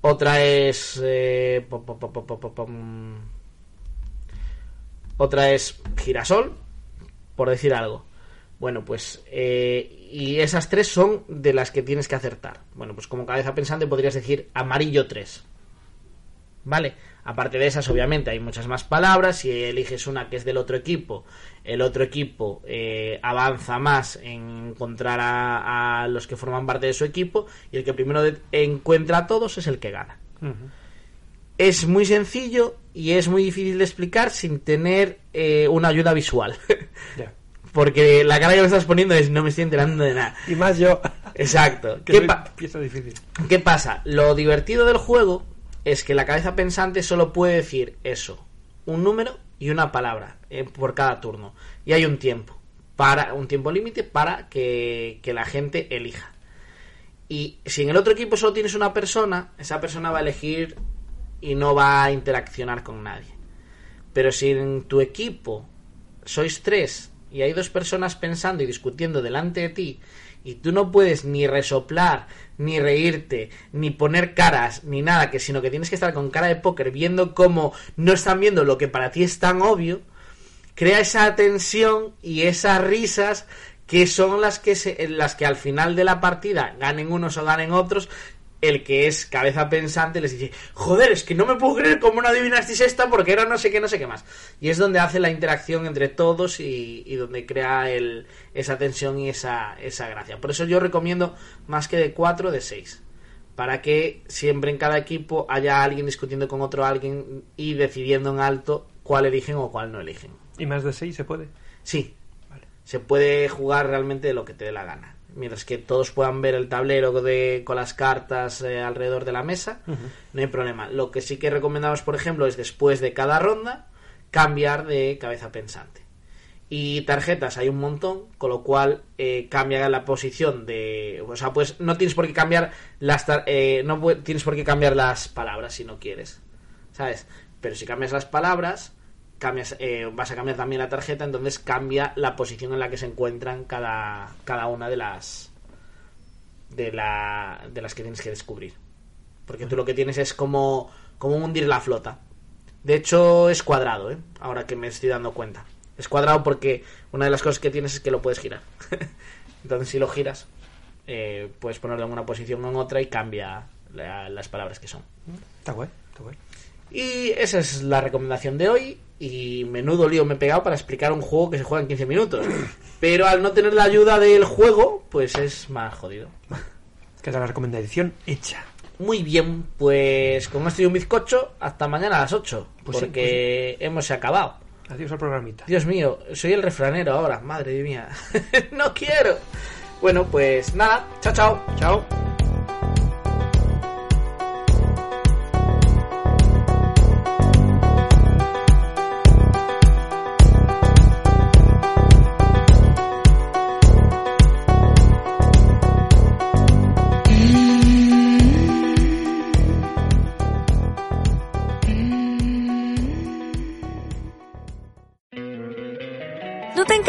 otra es... eh, otra es girasol, por decir algo. Bueno, pues... eh, y esas tres son de las que tienes que acertar. Bueno, pues como cabeza pensante podrías decir amarillo 3. ¿vale? Aparte de esas, obviamente, hay muchas más palabras. Si eliges una que es del otro equipo, el otro equipo eh, avanza más en encontrar a, a, los que forman parte de su equipo y el que primero de, encuentra a todos es el que gana. Uh -huh. Es muy sencillo y es muy difícil de explicar sin tener eh, una ayuda visual. Porque la cara que me estás poniendo es no me estoy enterando de nada. Y más yo. Exacto. Que ¿Qué, pa- difícil. ¿Qué pasa? Lo divertido del juego es que la cabeza pensante solo puede decir eso, un número y una palabra eh, por cada turno. Y hay un tiempo, para un tiempo límite para que, que la gente elija. Y si en el otro equipo solo tienes una persona, esa persona va a elegir y no va a interaccionar con nadie. Pero si en tu equipo sois tres y hay dos personas pensando y discutiendo delante de ti y tú no puedes ni resoplar, ni reírte, ni poner caras, ni nada, que sino que tienes que estar con cara de póker viendo cómo no están viendo lo que para ti es tan obvio, crea esa tensión y esas risas que son las que se, las que al final de la partida ganen unos o ganen otros el que es cabeza pensante les dice, joder, es que no me puedo creer cómo no adivinasteis esta porque era no sé qué, no sé qué más. Y es donde hace la interacción entre todos y, y donde crea el, esa tensión y esa, esa gracia. Por eso yo recomiendo más que de 4, de 6. Para que siempre en cada equipo haya alguien discutiendo con otro alguien y decidiendo en alto cuál eligen o cuál no eligen. ¿Y más de seis se puede? Sí, Vale. se puede jugar realmente de lo que te dé la gana. Mientras que todos puedan ver el tablero de, con las cartas eh, alrededor de la mesa, no hay problema. Lo que sí que recomendamos, por ejemplo, es después de cada ronda cambiar de cabeza pensante. Y tarjetas hay un montón, con lo cual eh, cambia la posición de. O sea, pues no tienes por qué cambiar las tar- eh, no tienes por qué cambiar las palabras si no quieres. ¿Sabes? Pero si cambias las palabras, cambias, eh, vas a cambiar también la tarjeta, entonces cambia la posición en la que se encuentran cada, cada una de las de, la, de las que tienes que descubrir. Porque tú lo que tienes es como, como hundir la flota. De hecho, es cuadrado, ¿eh? ahora que me estoy dando cuenta. Es cuadrado porque una de las cosas que tienes es que lo puedes girar. entonces, si lo giras, eh, puedes ponerlo en una posición o en otra y cambia la- las palabras que son. Está guay, está guay. Y esa es la recomendación de hoy. Y menudo lío me he pegado para explicar un juego que se juega en 15 minutos. Pero al no tener la ayuda del juego, pues es más jodido. Queda la recomendación hecha. Muy bien, pues con esto y un bizcocho, hasta mañana a las 8. Pues sí, porque hemos acabado. Adiós al programita. Dios mío, soy el refranero ahora, madre mía. no quiero. Bueno, pues nada, chao, chao. Chao.